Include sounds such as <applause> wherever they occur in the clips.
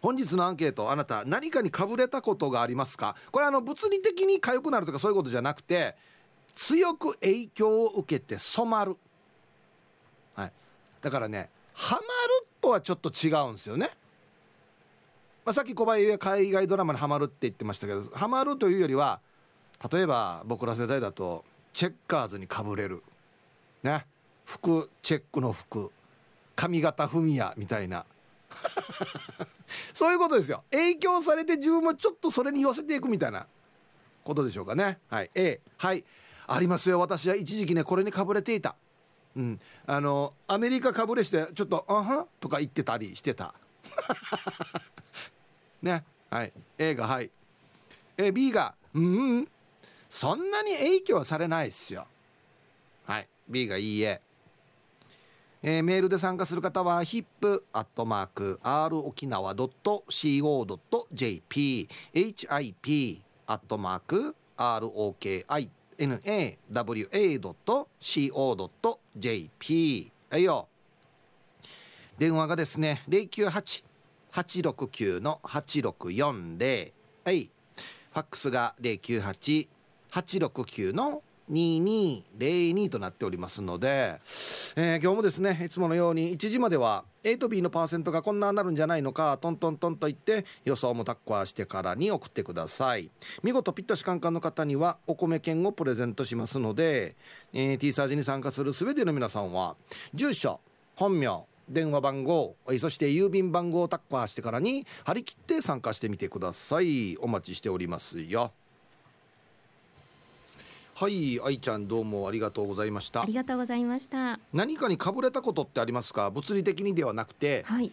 本日のアンケートあなた何かにかぶれたことがありますか？これあの物理的に痒くなるとかそういうことじゃなくて強く影響を受けて染まる、はい、だからねハマるとはちょっと違うんですよね、まあ、さっき小林は海外ドラマにハマるって言ってましたけどハマるというよりは例えば僕ら世代だとチェッカーズにかぶれる。ね。服チェックの服。髪型フミヤみたいな。<laughs> そういうことですよ。影響されて自分もちょっとそれに寄せていくみたいなことでしょうかね。はい。A はい。ありますよ。私は一時期ねこれにかぶれていた。うん。あのアメリカかぶれしてちょっと「あは?」とか言ってたりしてた。<laughs> ね。はい。A がはい。え B が「うん、うん、そんなに影響されないっすよ」はい。B がいいえ。えー、メールで参加する方は hip.r 沖縄 .co.jp hip アットマーク ROKINAWA.co.jp はいよ。電話がですね098-869の8640はい。ファックスが098-869の2202となっておりますので、えー、今日もですねいつものように1時までは A と B のパーセントがこんななるんじゃないのかトントントンと言って予想もタッコアしてからに送ってください。見事ピッタシカンカンの方にはお米券をプレゼントしますので、えー、T サージに参加する全ての皆さんは住所本名電話番号そして郵便番号をタッカーしてからに張り切って参加してみてください。お待ちしておりますよ。はい愛ちゃんどうもありがとうございました。ありがとうございました。何かにかぶれたことってありますか？物理的にではなくて、はい、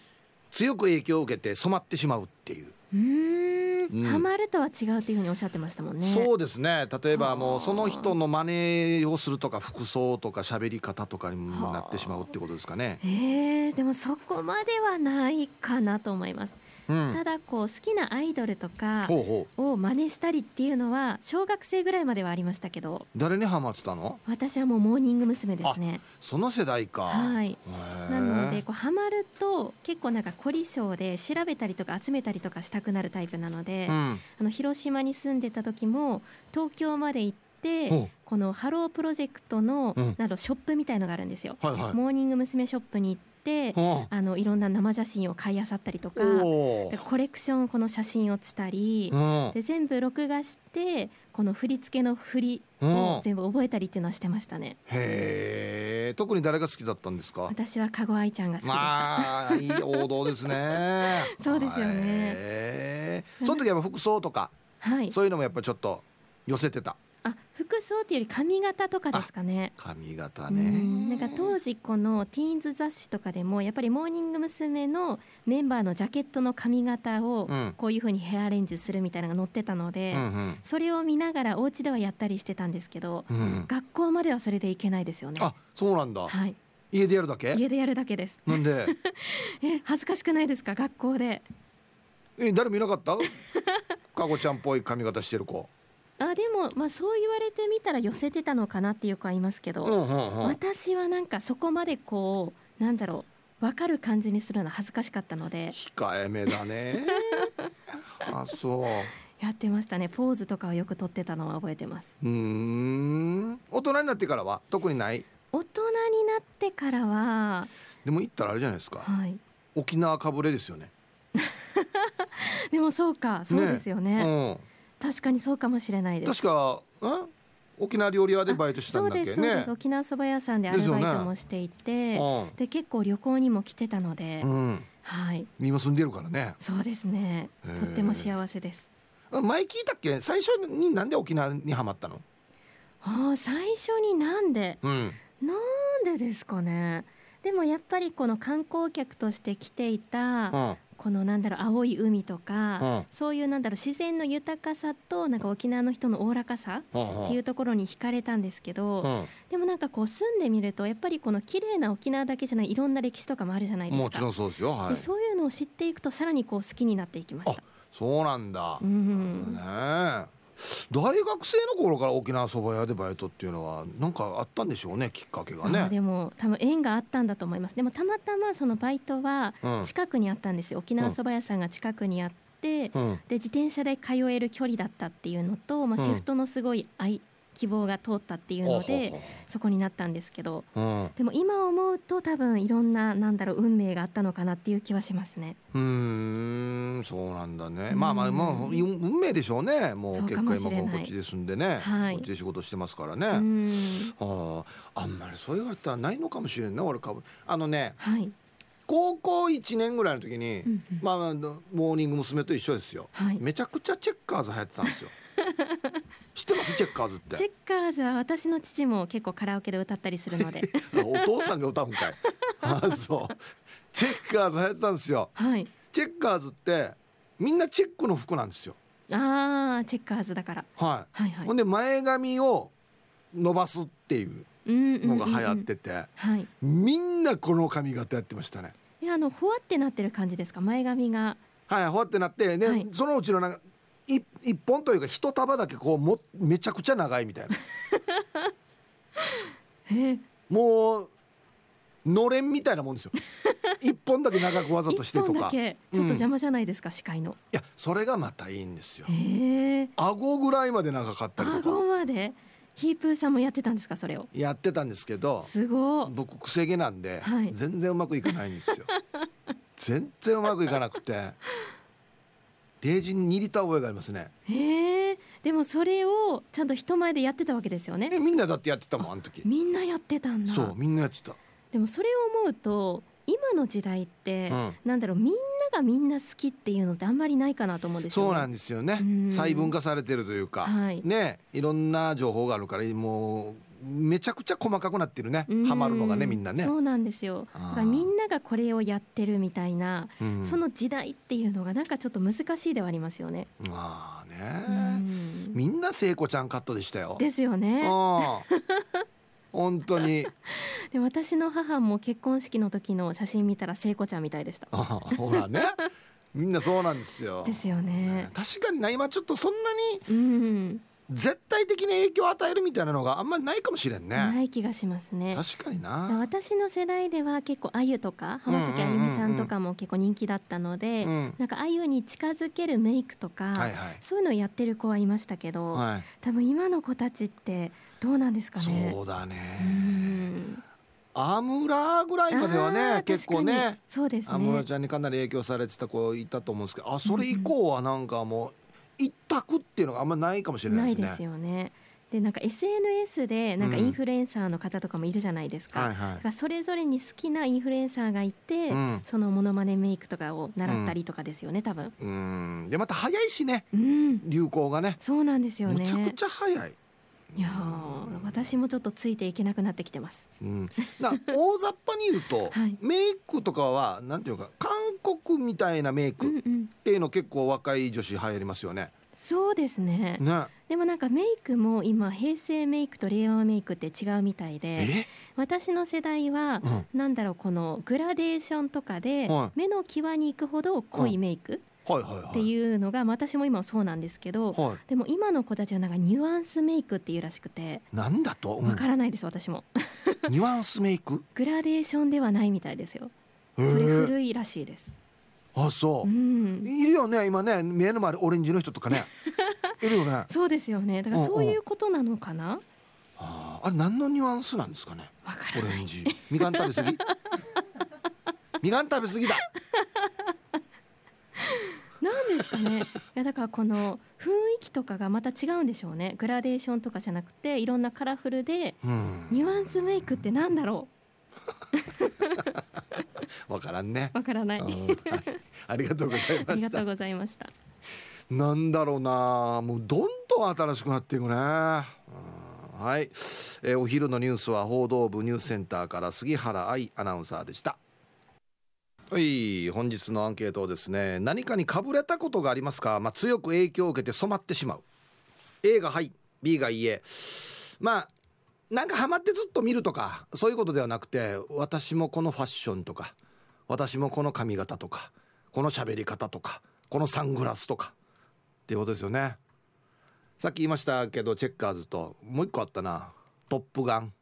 強く影響を受けて染まってしまうっていう。うん、ハマるとは違うっていうふうにおっしゃってましたもんね。そうですね。例えばもうその人の真似をするとか服装とか喋り方とかにもなってしまうってことですかね。えー、でもそこまではないかなと思いますただこう好きなアイドルとかを真似したりっていうのは小学生ぐらいまではありましたけど誰にハマってたの？私はもうモーニング娘。ですね。その世代か。はい。なのでこうハマると結構なんか凝り性で調べたりとか集めたりとかしたくなるタイプなので、うん、あの広島に住んでた時も東京まで行ってこのハロープロジェクトのなどショップみたいのがあるんですよ、はいはい、モーニング娘。ショップに行って、あのいろんな生写真を買いあさったりとかでコレクションこの写真をしたり、で全部録画してこの振り付けの振りを全部覚えたりっていうのはしてましたね。へえ特に誰が好きだったんですか？私は加護愛ちゃんが好きでした。まあ、いい王道ですね。<laughs> そうですよね。その時は服装とか、はい、そういうのもやっぱちょっと寄せてた。あ服装っていうより髪型とかですかね。髪型ね。なんか当時このティーンズ雑誌とかでもやっぱりモーニング娘。のメンバーのジャケットの髪型をこういうふうにヘアアレンジするみたいなのが載ってたので、うんうん、それを見ながらお家ではやったりしてたんですけど、うん、学校まではそれでいけないですよね。あそうなんだ。はい。家でやるだけ？家でやるだけです。なんで？<laughs> え恥ずかしくないですか？学校で。え誰もいなかった？<laughs> かごちゃんっぽい髪型してる子あでも、まあ、そう言われてみたら寄せてたのかなっていう子はいますけど、うんうんうん、私はなんかそこまでこうなんだろう分かる感じにするのは恥ずかしかったので控えめだね。<laughs> あそう。やってましたね。ポーズとかをよく撮ってたのは覚えてます。うん。大人になってからは？特にない？大人になってからはでも行ったらあれじゃないですか、はい、沖縄かぶれですよね。<laughs> でもそうかそうですよね、ねうん確かにそうかもしれないです。確か沖縄料理屋でバイトしたんだっけ？ね沖縄そば屋さんでアルバイトもしていてで、ね。うん、結構旅行にも来てたので、うん、はい。今住んでるからね。そうですね。とっても幸せです。前聞いたっけ？最初になんで沖縄にはまったの？ああ最初になんで、うん、なんでですかね。でもやっぱりこの観光客として来ていたこのなんだろう青い海とか、うん、そういうなんだろう自然の豊かさとなんか沖縄の人のおおらかさっていうところに惹かれたんですけど、うん、でもなんかこう住んでみるとやっぱりこの綺麗な沖縄だけじゃないいろんな歴史とかもあるじゃないですか。もちろんそうですよ、はい、でそういうのを知っていくとさらにこう好きになっていきました。そうなんだ、うん、ね大学生の頃から沖縄そば屋でバイトっていうのは何かあったんでしょうねきっかけがね。でも多分縁があったんだと思います。でもたまたまそのバイトは近くにあったんですよ、うん、沖縄そば屋さんが近くにあって、うん、で自転車で通える距離だったっていうのと、まあ、シフトのすごいい希望が通ったっていうのでそこになったんですけど、うん、でも今思うと多分いろんななんだろう運命があったのかなっていう気はしますね。うんそうなんだね、まあまあもう運命でしょうね。もう結果今こっちですんでね、はい、こっちで仕事してますからね。ああんまりそう言われたらないのかもしれんね俺株。あのね、はい、高校1年ぐらいの時に、うんうん、まあ、モーニング娘。と一緒ですよ、はい、めちゃくちゃチェッカーズ流行ってたんですよ <laughs> 知ってます？チェッカーズって。チェッカーズは私の父も結構カラオケで歌ったりするので。<laughs> お父さんが歌うんかい。<laughs> あそう。チェッカーズ流行ってたんですよ、はい、チェッカーズってみんなチェックの服なんですよ。ああチェッカーズだから、はい、はいはい。ほんで前髪を伸ばすっていうのが流行ってて、はい、みんなこの髪型やってましたね。いやあのほわってなってる感じですか？前髪が。はいほわってなってね、はい、そのうちのなんか一一本というか一束だけこうもめちゃくちゃ長いみたいな。<laughs> もうのれんみたいなもんですよ。一本だけ長くわざとしてとか。ちょっと邪魔じゃないですか、うん、視界の。いやそれがまたいいんですよ。顎ぐらいまで長かったりとか。顎まで？ヒープーさんもやってたんですかそれを？やってたんですけどすご僕くせ毛なんで、はい、全然うまくいかないんですよ。<laughs> 全然うまくいかなくてレージに握りた覚えがありますね。へえ。でもそれをちゃんと人前でやってたわけですよね。みんなだってやってたもんあの時。みんなやってたんだ。そうみんなやってた。でもそれを思うと今の時代って、うん、なんだろうみんながみんな好きっていうのってあんまりないかなと思うんですよ、ね、そうなんですよね。細分化されてるというか、はい、ねいろんな情報があるからもうめちゃくちゃ細かくなってるね。ハマるのがねみんなね。そうなんですよ。だからみんながこれをやってるみたいな、その時代っていうのがなんかちょっと難しいではありますよね。ああね。みんな聖子ちゃんカットでしたよ。ですよね。本当に。<laughs> で私の母も結婚式の時の写真見たら聖子ちゃんみたいでした。ほらね。みんなそうなんですよ。ですよね確かにな今ちょっとそんなに、うん絶対的に影響を与えるみたいなのがあんまりないかもしれんね。ない気がしますね。確かにな。私の世代では結構あゆとか浜崎あゆみさんとかも結構人気だったので、うん、なんかあゆに近づけるメイクとか、はいはい、そういうのをやってる子はいましたけど、はい、多分今の子たちってどうなんですかね。そうだね。アムラぐらいまではね結構ねそうですね。アムラちゃんにかなり影響されてた子いたと思うんですけどあそれ以降はなんかもう一択っていうのがあんまないかもしれないですね。ないですよね。でなんか SNS でなんかインフルエンサーの方とかもいるじゃないですか,、うんはい。はい、それぞれに好きなインフルエンサーがいて、うん、そのモノマネメイクとかを習ったりとかですよね、うん、多分。うん。でまた早いしね、うん、流行がね。そうなんですよね。めちゃくちゃ早いいや私もちょっとついていけなくなってきてます。うん、な <laughs> 大雑把に言うと、はい、メイクとかはなんていうか韓国みたいなメイクっていうの結構若い女子流行りますよね。そうですね。ね。でもなんかメイクも今平成メイクと令和メイクって違うみたいで私の世代は、うん、なんだろうこのグラデーションとかで、目の際に行くほど濃いメイク、っていうのが私も今そうなんですけど、はい、でも今の子たちはなんかニュアンスメイクっていうらしくてなんだと？わ、からないです私も。<laughs> ニュアンスメイク？グラデーションではないみたいですよ。それ古いらしいです。あそう、うん、いるよね今ね。目の前でオレンジの人とかね。<laughs> いるよね。そうですよね。だからそういうことなのかな、うんうん、ああれ何のニュアンスなんですかね？オレンジ。みかん食べ過ぎ。みかん食べ過ぎだ <laughs> なんですかね。いやだからこの雰囲気とかがまた違うんでしょうね。グラデーションとかじゃなくていろんなカラフルで、うん、ニュアンスメイクってなんだろう。<laughs> わからんね。わからない、はい、ありがとうございました。ありがとうございました。なんだろうな。もうどんどん新しくなっていくね。はい、えー、お昼のニュースは報道部ニュースセンターから杉原愛アナウンサーでしたはい本日のアンケートですね何かにかぶれたことがありますか、まあ、強く影響を受けて染まってしまう。A がはい B がいいえ。まあなんかハマってずっと見るとかそういうことではなくて私もこのファッションとか私もこの髪型とかこの喋り方とかこのサングラスとかっていうことですよね。さっき言いましたけどチェッカーズともう一個あったな「トップガン」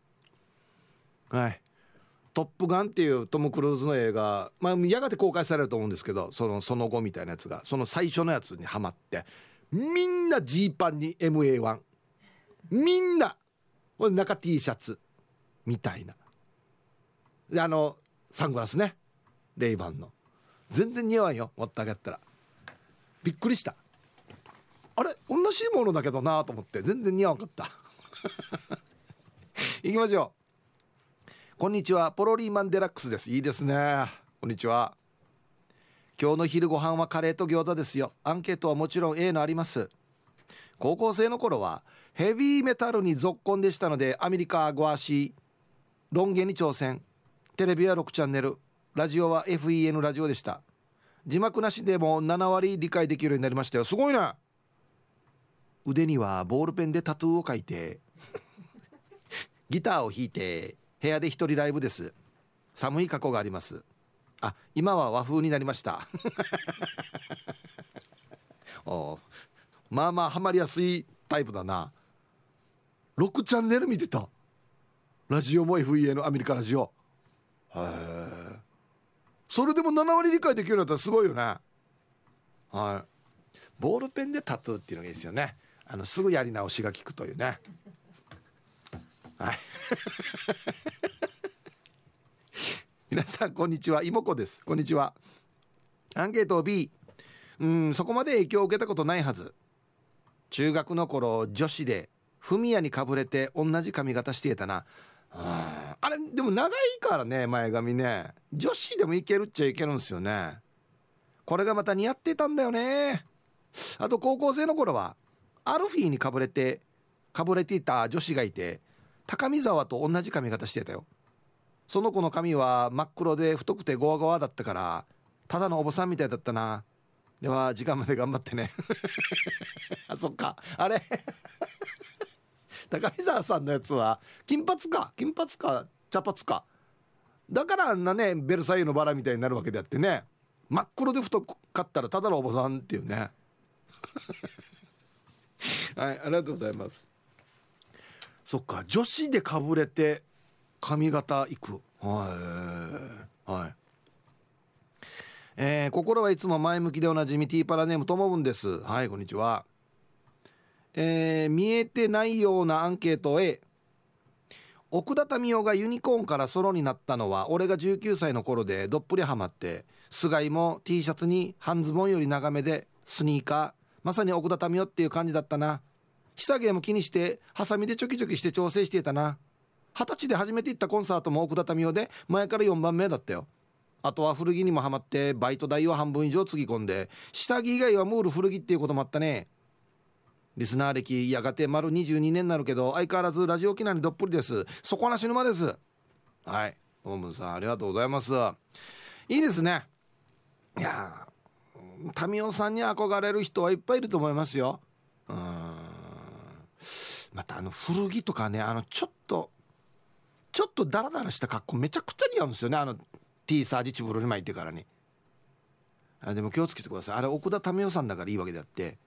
はい「トップガン」っていうトム・クルーズの映画、まあ、やがて公開されると思うんですけどそのその後みたいなやつがその最初のやつにはまってみんなジーパンに MA1 みんなこれ中 T シャツみたいな。であのサングラスね。レイバンの。全然似合わんよ持ってあげたら。びっくりした。あれ同じものだけどなと思って全然似合わんかった。<laughs> 行きましょう。こんにちはポロリーマンデラックスです。いいですね。こんにちは。今日の昼ご飯はカレーと餃子ですよ。アンケートはもちろん A のあります。高校生の頃はヘビーメタルに続婚でしたのでアメリカゴアシーロン毛に挑戦。テレビは6チャンネル。ラジオは FEN ラジオでした。字幕なしでも7割理解できるようになりましたよ。すごいな腕にはボールペンでタトゥーを描いてギターを弾いて部屋で一人ライブです。寒い過去があります。あ今は和風になりました。<laughs> おまあまあハマりやすいタイプだな。6チャンネル見てた。ラジオも FEA のアメリカラジオ。へえ。それでも7割理解できるようになったらすごいよね。はい。ボールペンでタトゥーっていうのがいいですよね。あのすぐやり直しが効くというね。はい。<laughs> 皆さんこんにちは。妹子です。こんにちは。アンケート B うんそこまで影響を受けたことないはず。中学の頃女子でフミヤにかぶれて同じ髪型していたな。あれでも長いからね前髪ね。女子でもいけるっちゃいけるんですよね。これがまた似合ってたんだよね。あと高校生の頃はアルフィーにかぶれてかぶれていた女子がいて高見沢と同じ髪型してたよ。その子の髪は真っ黒で太くてゴワゴワだったからただのおばさんみたいだったな。では時間まで頑張ってね。<laughs> あそっか。あれ？<laughs> 高見沢さんのやつは金髪か。金髪か茶髪か。だからあんなねベルサイユのバラみたいになるわけであってね。真っ黒で太かったらただのおばさんっていうね。<laughs> はいありがとうございます。そっか。女子でかぶれて髪型いく。はい。はい。えー、心はいつも前向きでおなじみティーパラネームともぶんです。はいこんにちは。えー、見えてないようなアンケート A 奥田民生がユニコーンからソロになったのは俺が19歳の頃でどっぷりハマって菅井も T シャツに半ズボンより長めでスニーカー。まさに奥田民生っていう感じだったな。ひさげも気にしてハサミでチョキチョキして調整していたな。二十歳で初めて行ったコンサートも奥田民生で前から4番目だったよ。あとは古着にもハマってバイト代を半分以上つぎ込んで下着以外はムール古着っていうこともあったね。リスナー歴やがて丸22年になるけど相変わらずラジオ機内にどっぷりです。底なし沼です。はい。オウムさんありがとうございます。いいですね。いや民生さんに憧れる人はいっぱいいると思いますよ。うん。またあの古着とかねあのちょっとちょっとダラダラした格好めちゃくちゃ似合うんですよねあの T サージチブルに巻いてからに。あでも気をつけてください。あれ奥田民生さんだからいいわけであって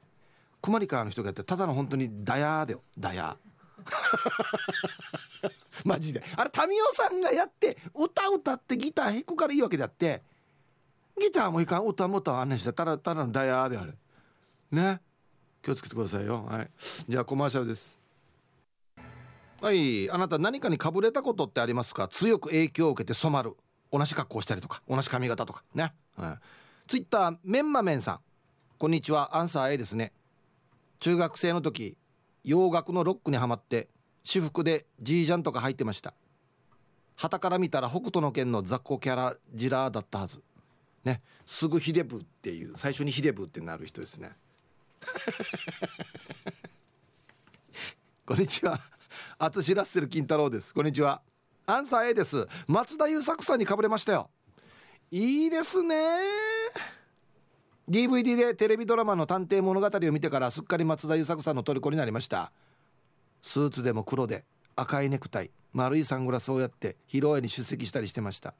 クマリカの人がやってただの本当にダヤーだよ。ダヤー。<laughs> マジで。あれ民生さんがやって歌歌ってギター弾くからいいわけであってギターもいかん歌も歌わんねんしたただただのダヤーであれ。ね。気をつけてくださいよ。はい。じゃあコマーシャルです。はい。あなた何かにかぶれたことってありますか？強く影響を受けて染まる。同じ格好したりとか同じ髪型とか。ね、はい、ツイッターメンマメンさん。こんにちは。アンサー A ですね。中学生の時洋楽のロックにはまって私服でジージャンとか入ってました。旗から見たら北斗の拳の雑魚キャラジラーだったはず。ね。すぐヒデブっていう最初にヒデブってなる人ですね。<laughs> こんにちは。淳ラッセル金太郎です。こんにちは。アンサー A です。松田優作さんにかぶれましたよ。いいですね。DVD でテレビドラマの探偵物語を見てからすっかり松田優作さんの虜になりました。スーツでも黒で赤いネクタイ。丸いサングラスをやって披露宴に出席したりしてました。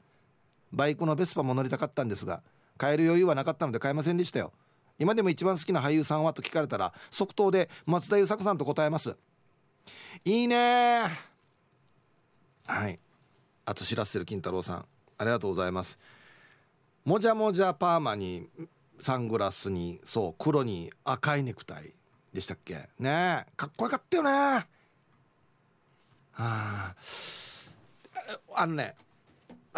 バイクのベスパも乗りたかったんですが買える余裕はなかったので買えませんでしたよ。今でも一番好きな俳優さんは？と聞かれたら即答で松田優作さんと答えます。いいねはい。あと知らせる金太郎さん。ありがとうございます。もじゃもじゃパーマにサングラスにそう黒に赤いネクタイでしたっけ？ねえ。かっこよかったよねはああのね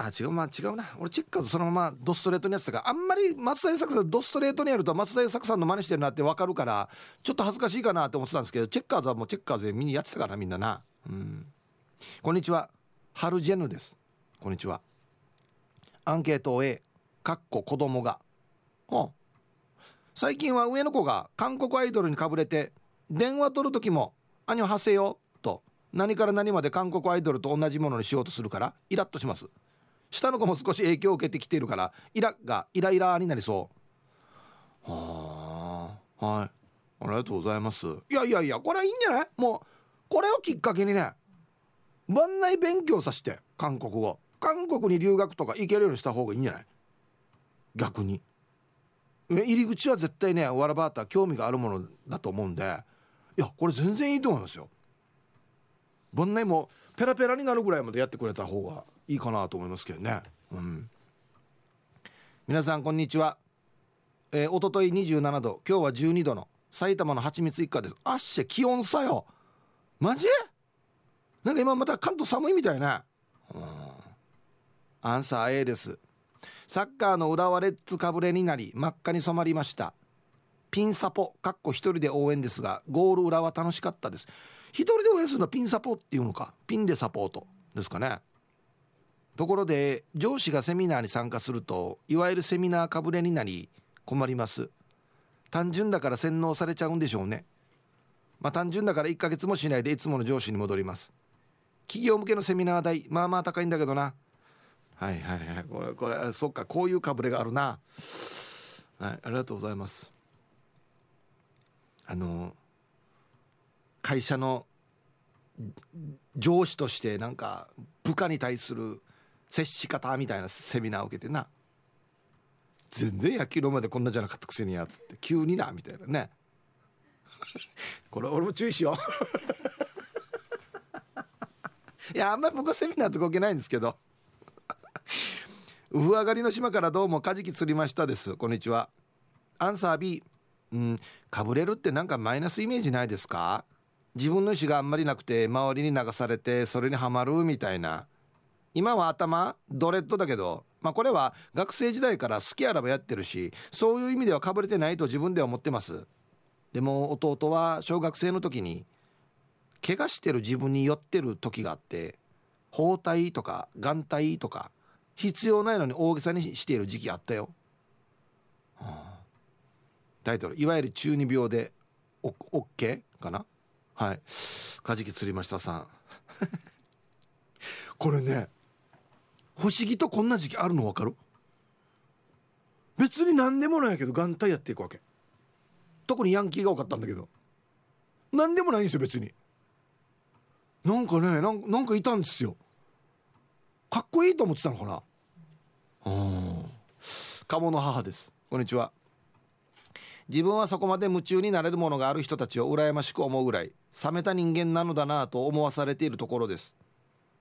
あ違うまあ違うな。俺チェッカーズそのままドストレートにやってたからあんまり松田優作さんドストレートにやると松田優作さんの真似してるなって分かるからちょっと恥ずかしいかなって思ってたんですけどチェッカーズはもうチェッカーズで見にやってたからみんなな。うん。こんにちは。ハルジェヌです。こんにちは。アンケート A かっこ子供が。お最近は上の子が韓国アイドルにかぶれて電話取る時も「兄ははせよ」と。何から何まで韓国アイドルと同じものにしようとするからイラッとします。下の子も少し影響を受けてきているからイラがイライラになりそう。はあ。はい。ありがとうございます。いやいやいやこれはいいんじゃない？もうこれをきっかけにね番内勉強させて韓国語。韓国に留学とか行けるようにした方がいいんじゃない？逆に。入り口は絶対ねわらばーた興味があるものだと思うんで。いやこれ全然いいと思いますよ。番内もペラペラになるぐらいまでやってくれた方がいいかなと思いますけどね。うん。皆さんこんにちは。えー、おととい27度今日は12度の埼玉の蜂蜜一家です。あっし気温差よ。マジ？なんか今また関東寒いみたいね、うん、アンサー A です。サッカーの浦和レッズかぶれになり真っ赤に染まりました。ピンサポかっこ一人で応援ですがゴール裏は楽しかったです。一人で応援するのはピンサポっていうのかピンでサポートですかね。ところで上司がセミナーに参加するといわゆるセミナーかぶれになり困ります。単純だから洗脳されちゃうんでしょうね。まあ単純だから1ヶ月もしないでいつもの上司に戻ります。企業向けのセミナー代まあまあ高いんだけどな。はいはいはい。これこれそっかこういうかぶれがあるな。はいありがとうございます。あの会社の上司としてなんか部下に対する接し方みたいなセミナーを受けてな。全然野球のまでこんなじゃなかったくせにやつって急になみたいなね。<laughs> これ俺も注意しよう。<laughs> いやあんまり僕はセミナーとか受けないんですけど。<laughs> ウフ上がりの島からどうもカジキ釣りましたです。こんにちは。アンサー B うんかぶれるってなんかマイナスイメージないですか？自分の意思があんまりなくて周りに流されてそれにはまるみたいな。今は頭ドレッドだけどまあこれは学生時代から好きあらばやってるしそういう意味ではかぶれてないと自分では思ってます。でも弟は小学生の時に怪我してる自分に酔ってる時があって包帯とか眼帯とか必要ないのに大げさにしている時期あったよ、はあ、タイトル。いわゆる中二病でオッケーかな？はい。カジキ釣りましたさん。<laughs> これね不思議とこんな時期あるの分かる？別に何でもないけど眼帯やっていくわけ。特にヤンキーが多かったんだけど。何でもないんですよ別に。なんかねなんかいたんですよ。かっこいいと思ってたのかな？うん。鴨の母です。こんにちは。自分はそこまで夢中になれるものがある人たちを羨ましく思うぐらい。冷めた人間なのだなと思わされているところです。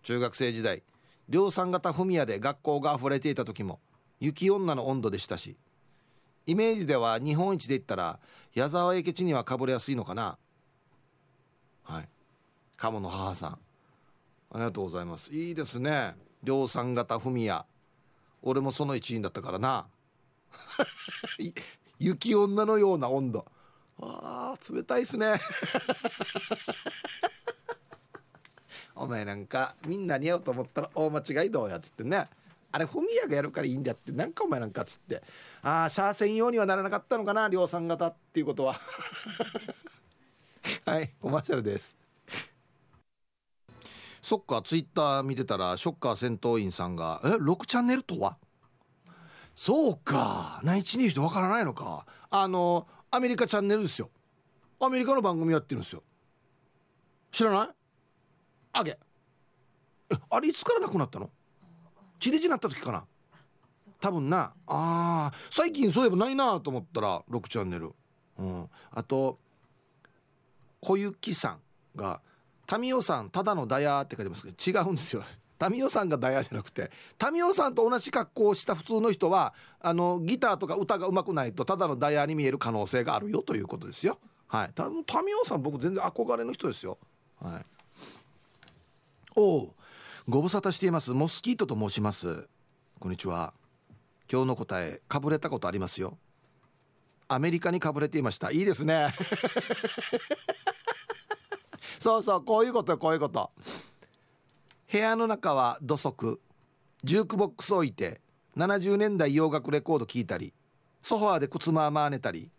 中学生時代量産型フミヤで学校が溢れていた時も雪女の温度でしたしイメージでは日本一で言ったら矢沢永吉にはかぶれやすいのかな。はい。鴨の母さん。ありがとうございます。いいですね。量産型フミヤ。俺もその一員だったからな。<laughs> 雪女のような温度。あー冷たいっすね。<laughs> お前なんかみんなに会うと思ったら大間違いどうやっつってね。あれフミヤがやるからいいんだって。なんかお前なんかっつって。ああシャア専用にはならなかったのかな量産型っていうことは。<laughs> はいコマーシャルです。そっかツイッター見てたらショッカー戦闘員さんが「え6チャンネルとは?」そうか内地にいる人わからないのか。あのアメリカチャンネルですよ。アメリカの番組やってるんですよ。知らない？あげあれいつからなくなったの？地デジなった時かな？多分な。あ最近そういえばないなと思ったら6チャンネル、うん、あと小雪さんが「民生さんただのダヤ」って書いてますけど違うんですよ。民生さんがダイヤじゃなくて民生さんと同じ格好をした普通の人はあのギターとか歌がうまくないとただのダイヤに見える可能性があるよということですよ。はい。民生さん僕全然憧れの人ですよ。はい。おおご無沙汰しています。モスキートと申します。こんにちは。今日の答えかぶれたことありますよ。アメリカにかぶれていました。いいですね。<laughs> そうそうこういうことこういうこと。部屋の中は土足。ジュークボックス置いて70年代洋楽レコード聴いたりソファーで靴まあまあ寝たり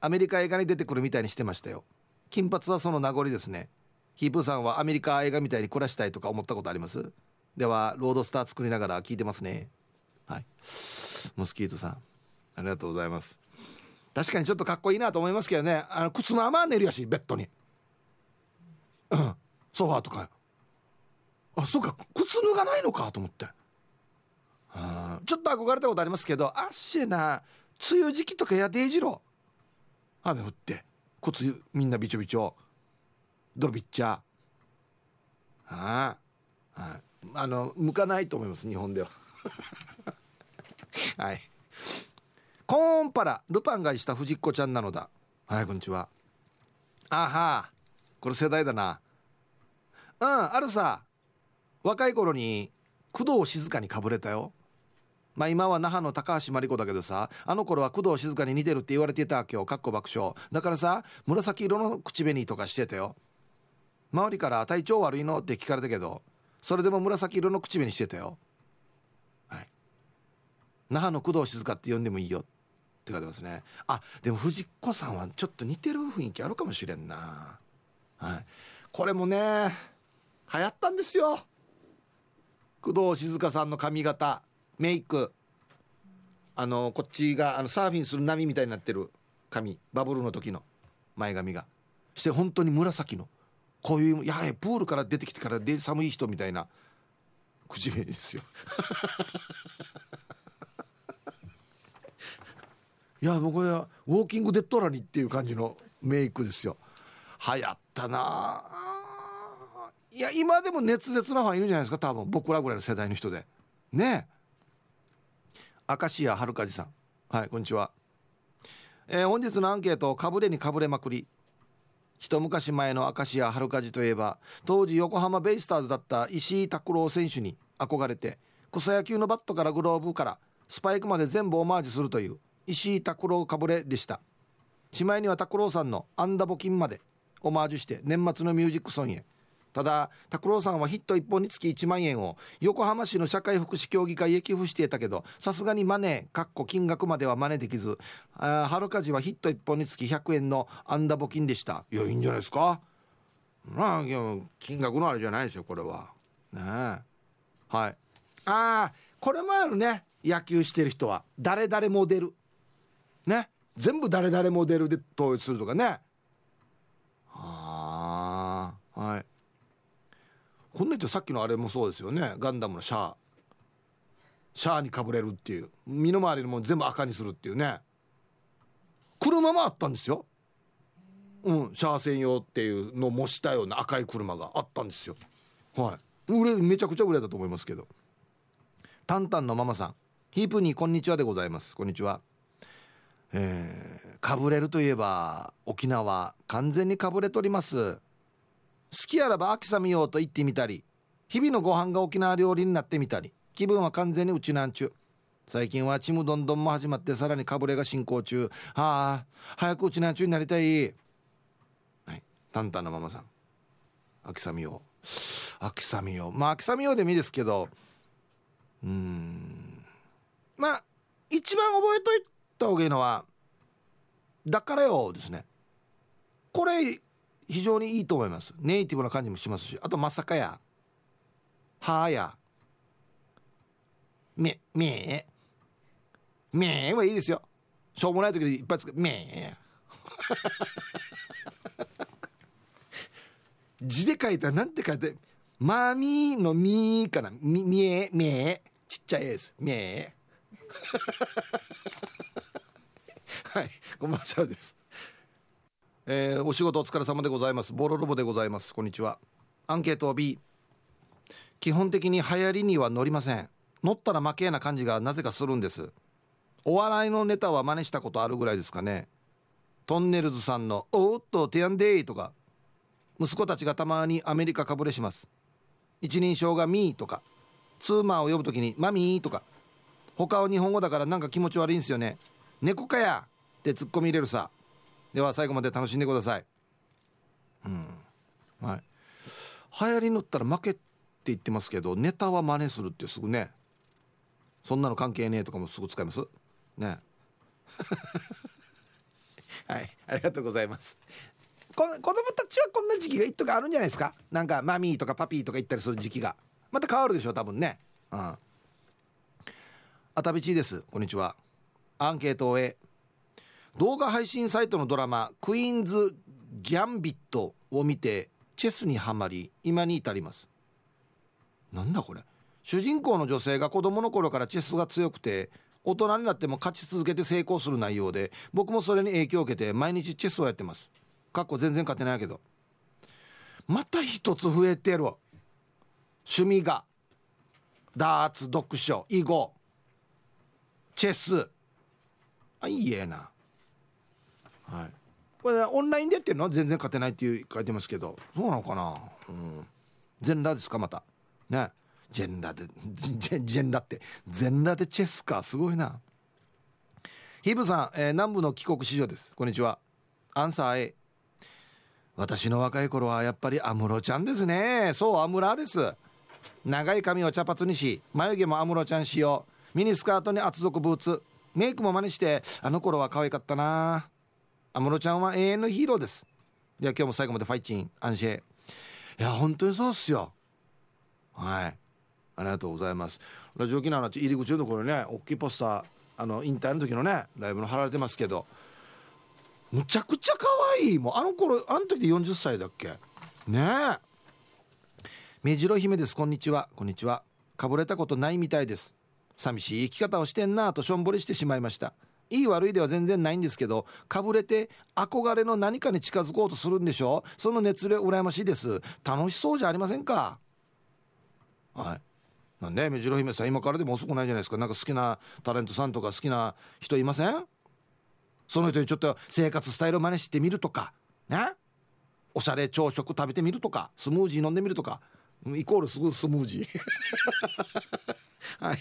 アメリカ映画に出てくるみたいにしてましたよ。金髪はその名残ですね。ヒープーさんはアメリカ映画みたいに暮らしたいとか思ったことあります？ではロードスター作りながら聞いてますね。はい。モスキートさんありがとうございます。確かにちょっとかっこいいなと思いますけどね。あの靴まあまあ寝るやしベッドに。うん。ソファーとか。あそうか靴脱がないのかと思って。ちょっと憧れたことありますけどあっしな梅雨時期とかやでいじろ。雨降って靴みんなびちょびちょ。泥びっちゃああ、はい、あの向かないと思います日本では。<laughs> はい。コーンパラルパンがいした藤子ちゃんなのだ。はいこんにちは。あはこれ世代だな。うんあるさ。若い頃に工藤静香にかぶれたよ。まあ今は那覇の高橋真理子だけどさあの頃は工藤静香に似てるって言われてた今日かっこ爆笑。だからさ紫色の口紅とかしてたよ。周りから体調悪いの？って聞かれたけどそれでも紫色の口紅してたよ。はい。那覇の工藤静香って呼んでもいいよ。って書いてますね。あでも藤子さんはちょっと似てる雰囲気あるかもしれんな。はい。これもね流行ったんですよ。工藤静香さんの髪型メイク。あのこっちがあのサーフィンする波みたいになってる髪。バブルの時の前髪が。して本当に紫の。こういうやはりプールから出てきてからで寒い人みたいな口紅ですよ。<laughs> いや僕はウォーキングデッドラニっていう感じのメイクですよ。流行ったないや今でも熱烈なファンいるんじゃないですか多分。僕らぐらいの世代の人で。ねえ。明石家はるかじさん。はいこんにちは。えー、本日のアンケートかぶれにかぶれまくり。一昔前の明石家はるかじといえば当時横浜ベイスターズだった石井拓郎選手に憧れて草野球のバットからグローブからスパイクまで全部オマージュするという石井拓郎かぶれでした。しまいには拓郎さんの「アンダ募金」までオマージュして年末のミュージックソンへ。ただ拓郎さんはヒット1本につき1万円を横浜市の社会福祉協議会へ寄付していたけどさすがにマネーかっこ金額までは真似できず春かじはヒット1本につき100円のアンダ募金でした。いやいいんじゃないですか？まあ金額のあれじゃないですよこれは。ねはい。ああこれもあるね。野球してる人は。誰々モデル。ね。全部誰々モデルで統一するとかね。はあはい。こんな人さっきのあれもそうですよね。ガンダムのシャアシャアにかぶれるっていう。身の回りのもの全部赤にするっていうね。車もあったんですよ。うん。シャア専用っていうのを模したような赤い車があったんですよ。はい。売れめちゃくちゃ売れたと思いますけど。タンタンのママさん。ヒープにこんにちはでございます。こんにちは。えー、かぶれるといえば沖縄完全にかぶれとります。好きあらば秋雨ようと言ってみたり日々のご飯が沖縄料理になってみたり気分は完全にうちなんちゅ最近はちむどんどんも始まってさらにかぶれが進行中。はあ早くうちなんちゅになりたい。はいタンタンのママさん。秋雨よう。秋雨よう。まあ秋雨ようでもいいですけど。うん。まあ一番覚えといた方がいいのはだからよですね。これ非常にいいと思います。ネイティブな感じもしますしあとまさかやはあやめめえめえはいいですよ。しょうもない時にいっぱいつくめえ <laughs> 字で書いたらなんて書いてまみのみかな。みみえめえ。ちっちゃいですめえ。<laughs> はいコマーシャルですえー、お仕事お疲れ様でございます。ボロロボでございます。こんにちは。アンケートを B 基本的に流行りには乗りません。乗ったら負けな感じがなぜかするんです。お笑いのネタは真似したことあるぐらいですかね。トンネルズさんの「おっとティアンデイ」とか。息子たちがたまにアメリカかぶれします。一人称が「ミー」とか。ツーマーを呼ぶときに「マミー」とか。他は日本語だからなんか気持ち悪いんすよね。猫かやってツッコミ入れるさ。では最後まで楽しんでください。うん。はい。流行り乗ったら負けって言ってますけどネタは真似するってすぐね。そんなの関係ねえとかもすぐ使います？ね。<laughs> はい。ありがとうございます。こ子供たちはこんな時期が一時あるんじゃないですか？なんかマミーとかパピーとか言ったりする時期が。また変わるでしょう多分ね。うん。あたびちです。こんにちは。アンケートをえ動画配信サイトのドラマ「クイーンズ・ギャンビット」を見てチェスにはまり今に至ります。なんだこれ。主人公の女性が子供の頃からチェスが強くて大人になっても勝ち続けて成功する内容で僕もそれに影響を受けて毎日チェスをやってます。かっこ全然勝てないけど。また一つ増えてる趣味がダーツ読書囲碁チェス。あいいえな。はい。これ、オンラインでやってるのは全然勝てないっていう書いてますけど。そうなのかな？うん。全裸ですかまた。ね。全裸で全裸って。全裸でチェスかすごいな。ヒブさん、えー、南部の帰国子女です。こんにちは。アンサー A 私の若い頃はやっぱり安室ちゃんですね。そう安室です。長い髪を茶髪にし眉毛も安室ちゃん仕様。ミニスカートに厚底ブーツ。メイクも真似してあの頃は可愛かったな。安室ちゃんは永遠のヒーローです。では今日も最後までファイチンアンシェいや本当にそうっすよ。はい。ありがとうございます。ラジオ沖縄の入り口のところね大きいポスターあの引退の時のねライブの貼られてますけどむちゃくちゃ可愛い。もうあの頃あの時で40歳だっけ？ねえ。目白姫です。こんにちは。こんにちは。かぶれたことないみたいです。寂しい生き方をしてんなとしょんぼりしてしまいました。いい悪いでは全然ないんですけどかぶれて憧れの何かに近づこうとするんでしょ？その熱量羨ましいです。楽しそうじゃありませんか？はい。なんで目白姫さん今からでも遅くないじゃないですか。なんか好きなタレントさんとか好きな人いません？その人にちょっと生活スタイルを真似してみるとか。ね？おしゃれ朝食食べてみるとか。スムージー飲んでみるとか。イコールすぐスムージー。はい、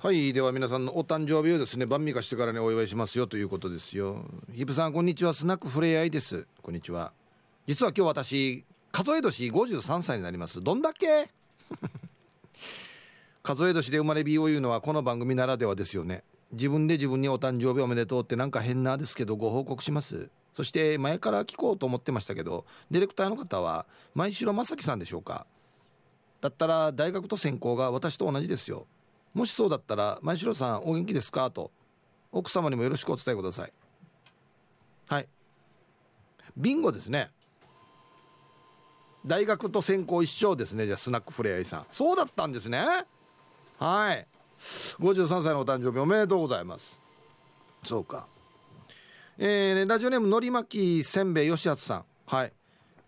はい、では皆さんのお誕生日をですね晩味化してからねお祝いしますよということですよ。ヒプさんこんにちは。スナックフレアイです。こんにちは。実は今日私数え年53歳になります。どんだけ？<laughs> 数え年で生まれ美を言うのはこの番組ならではですよね。自分で自分にお誕生日おめでとうってなんか変なですけどご報告します。そして前から聞こうと思ってましたけどディレクターの方は前城正樹さんでしょうか。だったら大学と専攻が私と同じですよ。もしそうだったら前城さんお元気ですか？と奥様にもよろしくお伝えください。はい。ビンゴですね。大学と専攻一緒ですね。じゃあスナックフレアイさんそうだったんですね。はい。53歳のお誕生日おめでとうございます。そうか。えー、ラジオネームのり巻きせんべいよしあつさん。はい。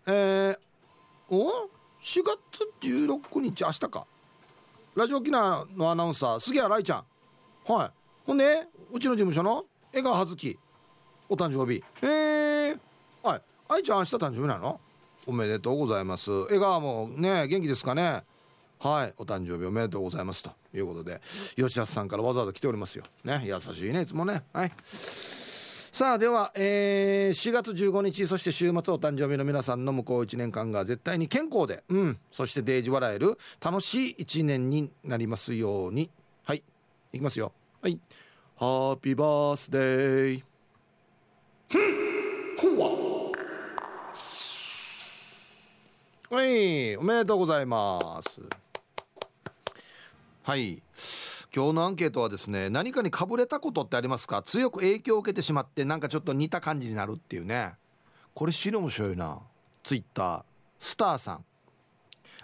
えー、お？4月16日明日か。ラジオ沖縄のアナウンサー杉谷来ちゃん。はい。ほんでうちの事務所の江川葉月お誕生日。えー、はい。愛ちゃん明日誕生日なの？おめでとうございます。江川もね元気ですかね？はい。お誕生日おめでとうございますということで吉田さんからわざわざ来ておりますよ。ね。優しいねいつもね。はい。さあでは、えー、4月15日そして週末お誕生日の皆さんの向こう1年間が絶対に健康で、うん、そしてデージ笑える楽しい1年になりますように。はい。いきますよ。はい。ハッピーバースデーはい。おめでとうございます。はい。今日のアンケートはですね何かにかぶれたことってありますか？強く影響を受けてしまってなんかちょっと似た感じになるっていうね。これ知る面白いな。ツイッター。スターさん。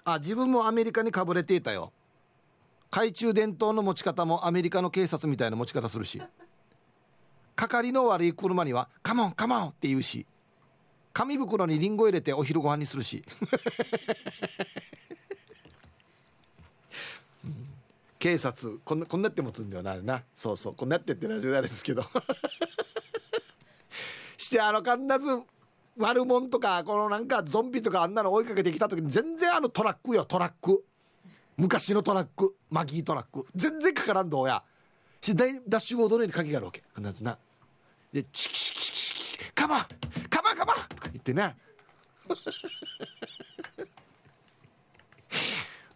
あ自分もアメリカにかぶれていたよ。懐中電灯の持ち方もアメリカの警察みたいな持ち方するし。係の悪い車には「カモンカモン!」って言うし。紙袋にリンゴ入れてお昼ご飯にするし。警察こんなこんなって持つんだよなあれな。そうそうこんなってってラジオであれですけど。<laughs> してあの必ず悪者とかこのなんかゾンビとかあんなの追いかけてきた時に全然あのトラックよトラック。昔のトラックマギートラック。全然かからんどうや。しダッシュボードのように鍵があるわけ。必ずな。でチキチキチキチキカマカマカマとか言ってね。<laughs>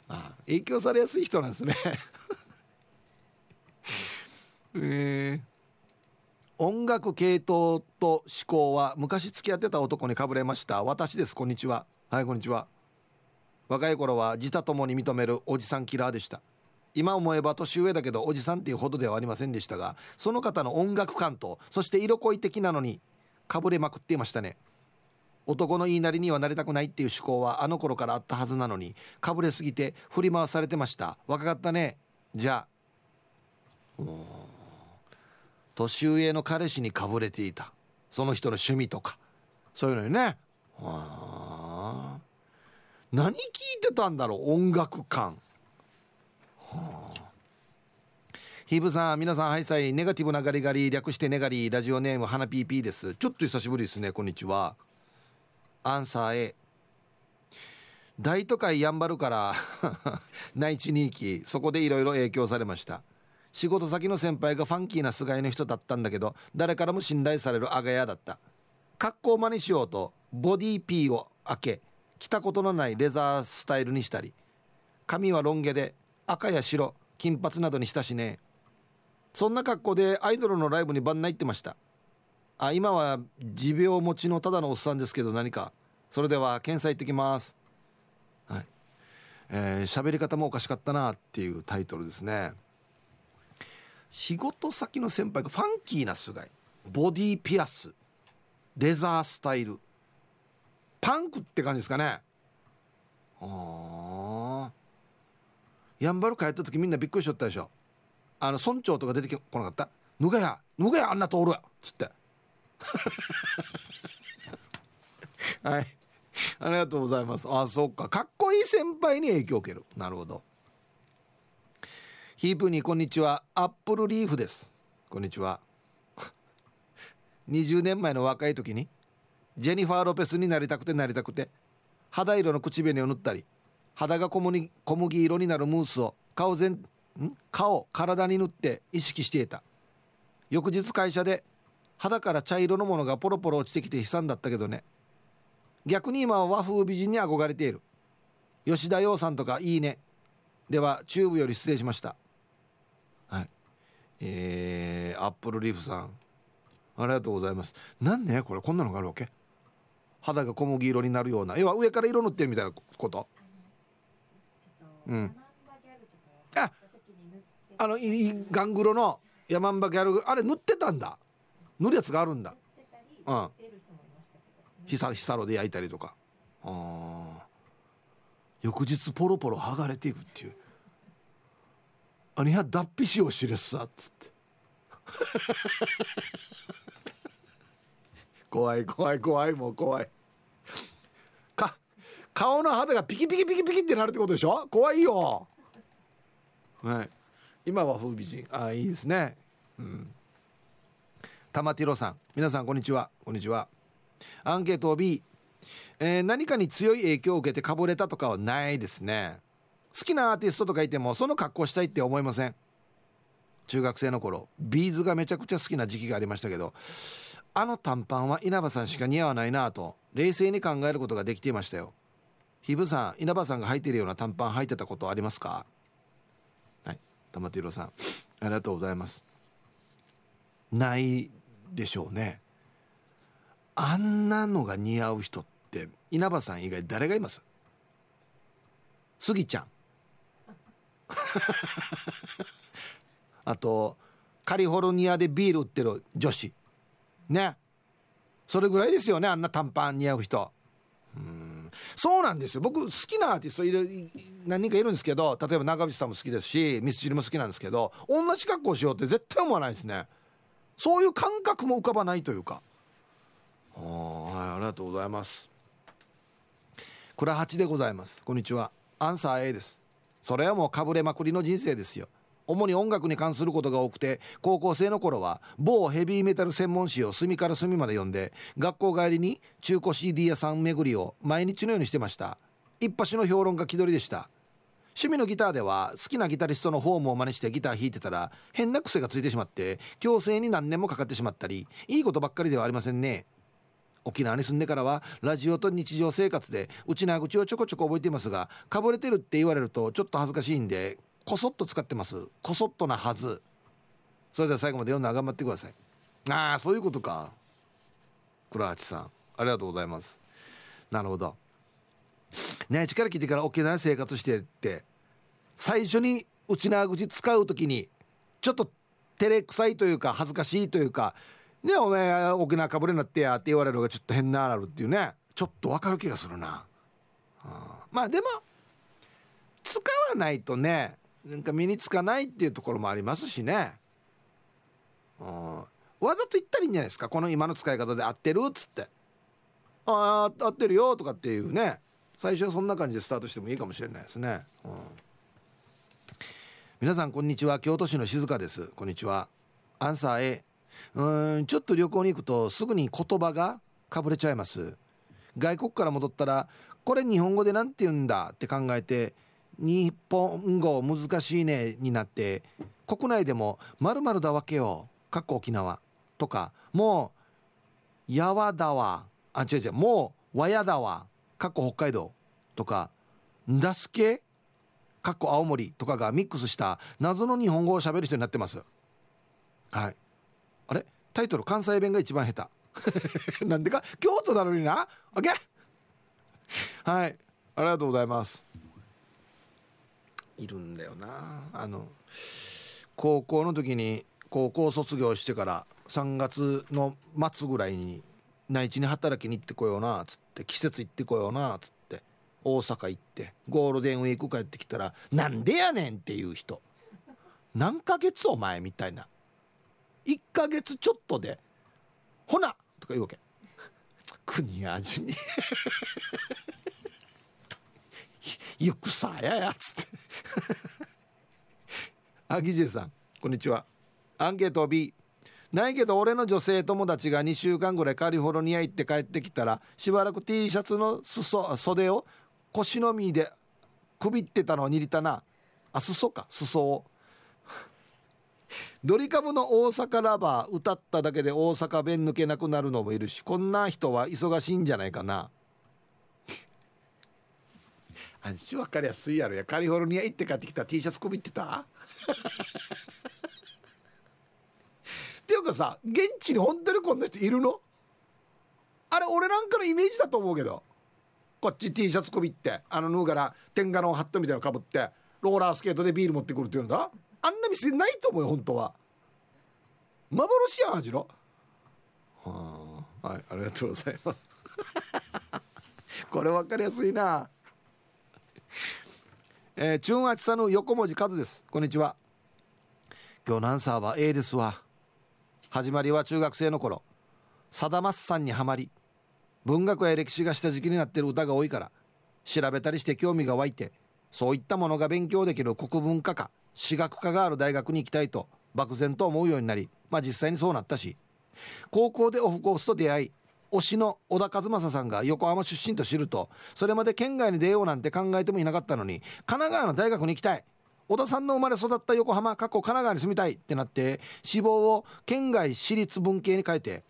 ああ影響されやすい人なんですね。えー、音楽系統と思考は昔付き合ってた男にかぶれました。私です。こんにちは。はいこんにちは。若い頃は自他ともに認めるおじさんキラーでした。今思えば年上だけどおじさんっていうほどではありませんでしたがその方の音楽感とそして色恋的なのにかぶれまくっていましたね。男の言いなりにはなりたくないっていう思考はあの頃からあったはずなのにかぶれすぎて振り回されてました。若かったね。じゃあ。年上の彼氏にかぶれていた。その人の趣味とか。そういうのにね。はあ何聞いてたんだろう音楽感。はあヒブさん皆さんハイサイネガティブなガリガリ略してネガリラジオネーム花ピーピーです。ちょっと久しぶりですねこんにちは。アンサー A 大都会やんばるから <laughs> 内地に行きそこでいろいろ影響されました。仕事先の先輩がファンキーな菅井の人だったんだけど誰からも信頼されるアガヤだった。格好を真似しようとボディーピーを開け着たことのないレザースタイルにしたり髪はロン毛で赤や白金髪などにしたしね。そんな格好でアイドルのライブに番内行ってました。あ今は持病持ちのただのおっさんですけど何か。それでは検査行ってきます。はい。えー、喋り方もおかしかったなっていうタイトルですね。仕事先の先輩がファンキーな菅井ボディピアス。レザースタイル。パンクって感じですかね。ああやんばる帰った時みんなびっくりしちゃったでしょ。あの村長とか出てこなかった「ぬがや。ぬがやあんな通るや」っつって。<laughs> はい。ありがとうございます。あそっか。かっこいい先輩に影響を受ける。なるほど。ヒープにこんにちは。アップルリーフです。こんにちは。20年前の若い時にジェニファー・ロペスになりたくてなりたくて肌色の口紅を塗ったり肌が小麦小麦色になるムースを顔全顔体に塗って意識していた。翌日会社で肌から茶色のものがポロポロ落ちてきて悲惨だったけどね。逆に今は和風美人に憧れている。吉田洋さんとかいいね。ではチューブより失礼しました。えー、アップルリーフさん。ありがとうございます。なんねこれ。こんなのがあるわけ？肌が小麦色になるような。要は上から色塗ってるみたいなこと？うん。ああのガングロのヤマンバギャルあれ塗ってたんだ。塗るやつがあるんだ。うん。ヒサヒサロで焼いたりとか。ああ翌日ポロポロ剥がれていくっていう「あには脱皮しようしれっさ」っつって。<laughs> 怖い怖い怖いもう怖い。か顔の肌がピキピキピキピキってなるってことでしょ？怖いよ。はい。今は風美人。ああいいですね。うん。玉ティロさん。皆さんこんにちは。こんにちは。アンケート B えー、何かに強い影響を受けてかぶれたとかはないですね。好きなアーティストとかいてもその格好したいって思いません？中学生の頃ビーズがめちゃくちゃ好きな時期がありましたけどあの短パンは稲葉さんしか似合わないなと冷静に考えることができていましたよ。ひぶさん稲葉さんが履いているような短パン履いてたことありますか？はい玉手さんありがとうございます。ないでしょうね。あんなのが似合う人って稲葉さん以外誰がいます？スギちゃん。<laughs> あとカリフォルニアでビール売ってる女子。ね。それぐらいですよねあんな短パン似合う人。うん。そうなんですよ。僕好きなアーティストいる何人かいるんですけど例えば長渕さんも好きですしミスチルも好きなんですけど同じ格好しようって絶対思わないですね。そういう感覚も浮かばないというか。はいありがとうございます。倉八でございます。こんにちは。アンサー A です。それはもうかぶれまくりの人生ですよ。主に音楽に関することが多くて高校生の頃は某ヘビーメタル専門誌を隅から隅まで読んで学校帰りに中古 CD 屋さん巡りを毎日のようにしてました。一発の評論家気取りでした。趣味のギターでは好きなギタリストのフォームを真似してギター弾いてたら変な癖がついてしまって強制に何年もかかってしまったりいいことばっかりではありませんね。沖縄に住んでからはラジオと日常生活で内縄口をちょこちょこ覚えていますがかぶれてるって言われるとちょっと恥ずかしいんでこそっと使ってます。こそっとなはず。それでは最後まで読んだ頑張ってください。ああそういうことか。倉八さんありがとうございます。なるほど。ね力聞いてから沖縄生活してって最初に内縄口使う時にちょっと照れくさいというか恥ずかしいというかねお前沖縄かぶれなってやって言われるのがちょっと変ななるっていうね。ちょっとわかる気がするな、まあでも使わないとねなんか身につかないっていうところもありますしね、うん、わざと言ったらいいんじゃないですか？この今の使い方で合ってるっつって。ああ合ってるよとかっていうね。最初はそんな感じでスタートしてもいいかもしれないですね、うん、皆さんこんにちは。京都市の静香です。こんにちは。アンサー A うんちょっと旅行に行くとすぐに言葉がかぶれちゃいます。外国から戻ったらこれ日本語で何て言うんだって考えて日本語難しいねになって国内でもまるだわけよかっこ沖縄とかもうやわだわあ違う違うもうわやだわかっこ北海道とかだすけかっこ青森とかがミックスした謎の日本語を喋る人になってます。はい。あれ？タイトル関西弁が一番下手。<laughs> なんでか？京都なのにな。OK はい。ありがとうございます。いるんだよな。あの高校の時に高校卒業してから3月の末ぐらいに内地に働きに行ってこようなっつって季節行ってこようなっつって大阪行ってゴールデンウィーク帰ってきたら「なんでやねん」っていう人。何ヶ月お前みたいな。1ヶ月ちょっとで「ほな!」とか言うわけ。国味に。<laughs> 行くさやや」つって。あぎじさんこんにちは。アンケート B ないけど俺の女性友達が2週間ぐらいカリフォルニア行って帰ってきたらしばらく T シャツの裾袖を腰のみでくびってたのを握ったな。あ裾か裾を。<laughs> ドリカムの大阪ラバー歌っただけで大阪弁抜けなくなるのもいるしこんな人は忙しいんじゃないかな。<laughs> あんし分かりやすいやろ。やカリフォルニア行って帰ってきた。T シャツこびってた？<laughs> っていうかさ現地に本当にこんな人いるの？あれ俺なんかのイメージだと思うけど。こっち T シャツこびってあの脱がら天下のハットみたいなのかぶってローラースケートでビール持ってくるっていうんだ？あんな店ないと思うよ本当は。幻やん味のはあはいありがとうございます。<laughs> これ分かりやすいな。えー、チュンアチさの横文字数です。こんにちは。今日のアンサーは A ですわ。始まりは中学生の頃。さだまっさんにはまり文学や歴史がした時期になってる歌が多いから調べたりして興味が湧いてそういったものが勉強できる国文科。か私学科がある大学に行きたいと漠然と思うようになりまあ実際にそうなったし高校でオフコースと出会い推しの小田和正さんが横浜出身と知るとそれまで県外に出ようなんて考えてもいなかったのに神奈川の大学に行きたい。小田さんの生まれ育った横浜過去神奈川に住みたいってなって志望を県外私立文系に変えて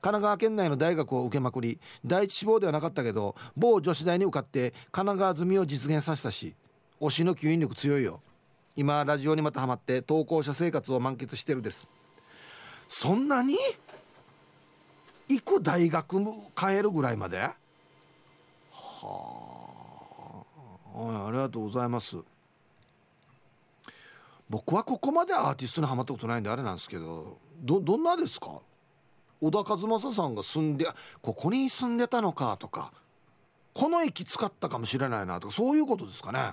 神奈川県内の大学を受けまくり第一志望ではなかったけど某女子大に受かって神奈川済みを実現させたし推しの吸引力強いよ。今ラジオにまたハマって投稿者生活を満喫してるです。そんなに？行く大学変えるぐらいまで？はあ。ありがとうございます。僕はここまでアーティストにはまったことないんであれなんですけどどどんなですか？小田和正さんが住んでここに住んでたのかとかこの駅使ったかもしれないなとかそういうことですかね。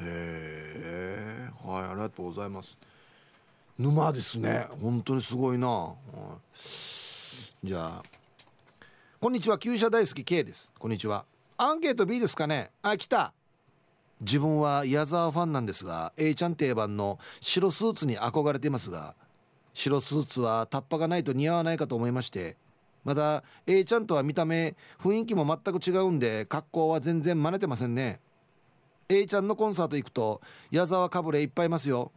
へえはいありがとうございます。沼ですね。本当にすごいな、はい、じゃあこんにちは。旧車大好き K です。こんにちは。アンケート B ですかね。あ来た。自分は矢沢ファンなんですが A ちゃん定番の白スーツに憧れていますが白スーツはタッパがないと似合わないかと思いましてまた A ちゃんとは見た目雰囲気も全く違うんで格好は全然真似てませんね。A ちゃんのコンサート行くと矢沢かぶれいっぱいいますよ。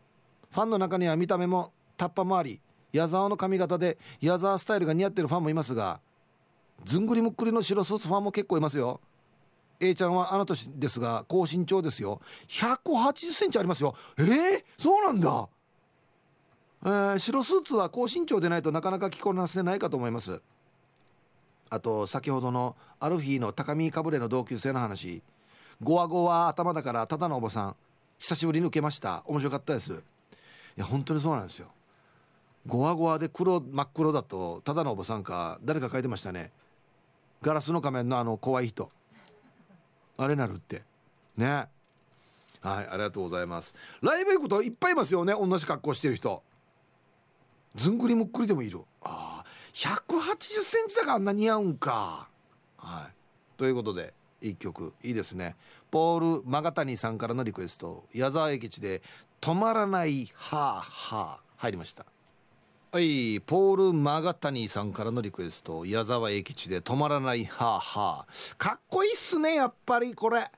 ファンの中には見た目もタッパもあり矢沢の髪型で矢沢スタイルが似合ってるファンもいますがずんぐりむっくりの白スーツファンも結構いますよ。A ちゃんはあの年ですが高身長ですよ。180センチありますよ。えー、そうなんだ、えー、白スーツは高身長でないとなかなか着こなせないかと思います。あと先ほどのアルフィーの高見かぶれの同級生の話。ゴワゴワ頭だからただのおばさん。久しぶりに受けました。面白かったです。いや本当にそうなんですよ。ゴワゴワで黒真っ黒だとただのおばさんか。誰か書いてましたね。ガラスの仮面のあの怖い人。あれなるって。ね。はいありがとうございます。ライブ行くといっぱいいますよね。同じ格好してる人。ずんぐりむっくりでもいる。ああ1 8 0センチだからあんな似合うんか。はい。ということで。一曲。いいですね。ポール・マガタニさんからのリクエスト。矢沢永吉で「止まらないはあはあ」入りました。はい。ポール・マガタニさんからのリクエスト。矢沢永吉で「止まらないはあはあ」かっこいいっすねやっぱりこれ。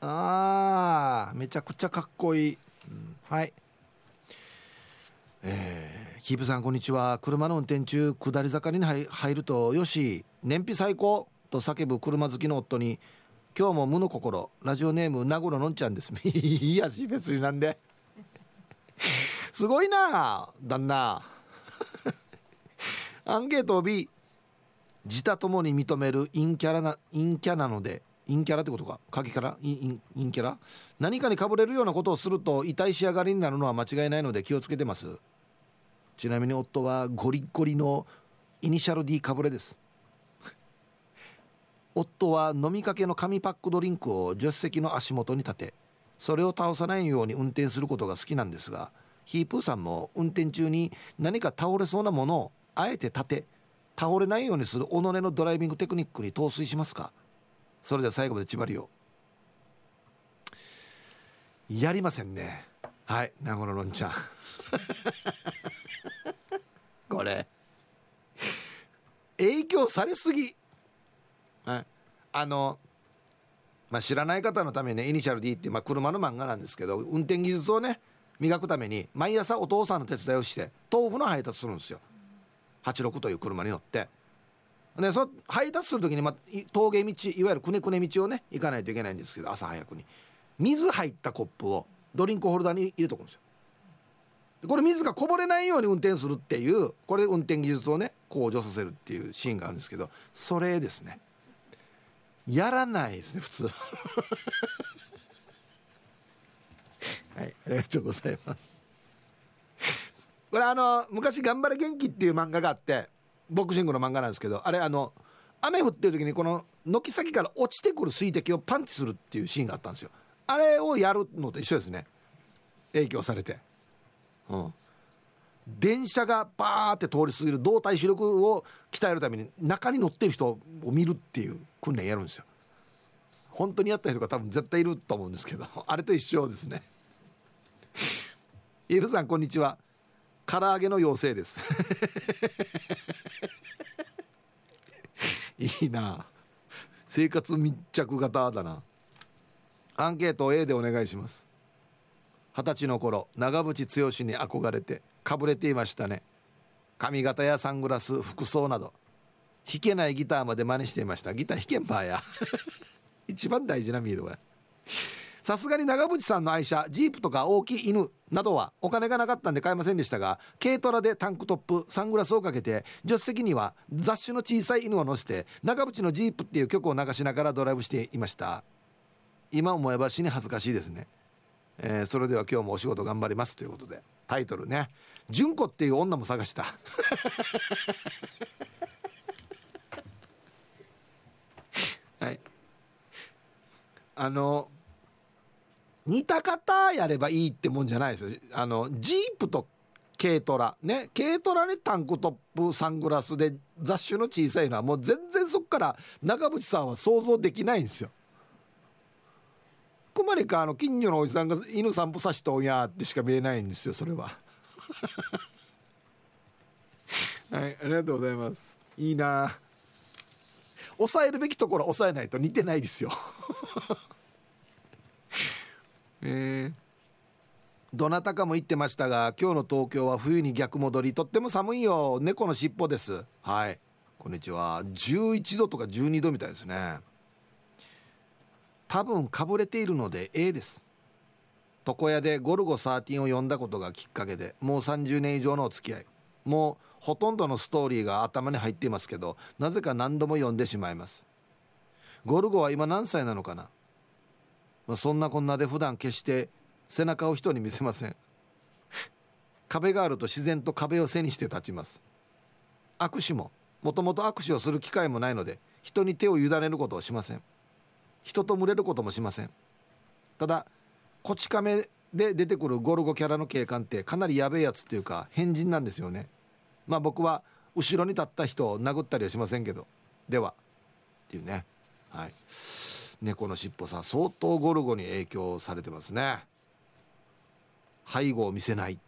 あーめちゃくちゃかっこいい、うん、はい。えー、キープさんこんにちは。車の運転中下り坂に入るとよし燃費最高と叫ぶ車好きの夫に今日も無の心ラジオネーム名黒のんちゃんです。<laughs> いやし別になんで。<laughs> すごいな旦那。<laughs> アンケート B 自他ともに認める陰キャラな陰キャなので陰キャラってことか？鍵から？陰陰キャラ？何かにかぶれるようなことをすると痛い仕上がりになるのは間違いないので気をつけてます。ちなみに夫はゴリゴリのイニシャル D かぶれです。夫は飲みかけの紙パックドリンクを助手席の足元に立てそれを倒さないように運転することが好きなんですがヒープーさんも運転中に何か倒れそうなものをあえて立て倒れないようにする己のドライビングテクニックに陶酔しますか？それでは最後まで縛りをやりませんね。はい名古屋のんちゃん。これ。影響されすぎはい、あの、まあ、知らない方のためにねイニシャル D って、まあ、車の漫画なんですけど運転技術をね磨くために毎朝お父さんの手伝いをして豆腐の配達するんですよ。86という車に乗って。でその配達する時に、まあ、峠道いわゆるくねくね道をね行かないといけないんですけど朝早くに。水入ったコップをドリンクホルダーに入れとくんですよ。これ水がこぼれないように運転するっていうこれ運転技術をね向上させるっていうシーンがあるんですけどそれですね。やらないですね普通。<laughs> はいありがとうございます。これあの昔「頑張れ元気」っていう漫画があってボクシングの漫画なんですけどあれあの雨降ってる時にこの軒先から落ちてくる水滴をパンチするっていうシーンがあったんですよ。あれをやるのと一緒ですね。影響されて。うん電車がバーって通り過ぎる動体視力を鍛えるために中に乗ってる人を見るっていう訓練やるんですよ。本当にやった人が多分絶対いると思うんですけど <laughs> あれと一緒ですね。<laughs> イルさんこんにちは。唐揚げの妖精です。<laughs> いいな。生活密着型だな。アンケート A でお願いします。二十歳の頃長渕剛に憧れてかぶれていましたね。髪型やサングラス服装など。弾けないギターまで真似していました。ギター弾けんばや。<laughs> 一番大事なミードは。さすがに長渕さんの愛車ジープとか大きい犬などはお金がなかったんで買えませんでしたが軽トラでタンクトップサングラスをかけて助手席には雑種の小さい犬を乗せて長渕のジープっていう曲を流しながらドライブしていました。今思えば死に恥ずかしいですね、えー、それでは今日もお仕事頑張りますということでタイトルね。純子っていう女も探した。<laughs> はい。あの似た方やればいいってもんじゃないですよ。あのジープと軽トラ。ね。軽トラにタンクトップサングラスで雑種の小さいのはもう全然そっから長渕さんは想像できないんですよ。くまりかあの近所のおじさんが犬散歩さしとんやってしか見えないんですよそれは。はいありがとうございます。いいな。抑えるべきところ抑えないと似てないですよ。<laughs> えー、どなたかも言ってましたが今日の東京は冬に逆戻りとっても寒いよ。猫のしっぽです。はい。こんにちは。11度とか12度みたいですね。多分かぶれているので A です。床屋でゴルゴ13を読んだことがきっかけでもう30年以上のお付き合い。もうほとんどのストーリーが頭に入っていますけどなぜか何度も読んでしまいます。ゴルゴは今何歳なのかな、まあ、そんなこんなで普段決して背中を人に見せません。壁があると自然と壁を背にして立ちます。握手ももともと握手をする機会もないので人に手を委ねることをしません。人と群れることもしません。ただこち亀で出てくるゴルゴキャラの警官ってかなりやべえやつっていうか変人なんですよね。まあ僕は後ろに立った人を殴ったりはしませんけど。では。っていうね。はい。猫のしっぽさん相当ゴルゴに影響されてますね。背後を見せない。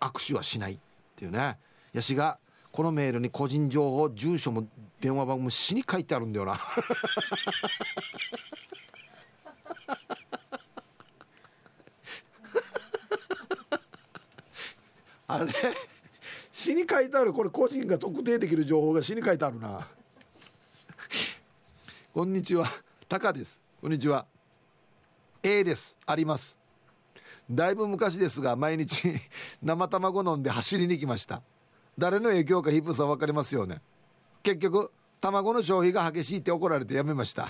握手はしないっていうね。やしがこのメールに個人情報住所も電話番号も死に書いてあるんだよな。<laughs> あれ？<laughs> 詩に書いてあるこれ個人が特定できる情報が詩に書いてあるな。<laughs> こんにちは。タカです。こんにちは。A です。あります。だいぶ昔ですが毎日 <laughs> 生卵飲んで走りに行きました。誰の影響かヒップさん分かりますよね？結局卵の消費が激しいって怒られてやめました。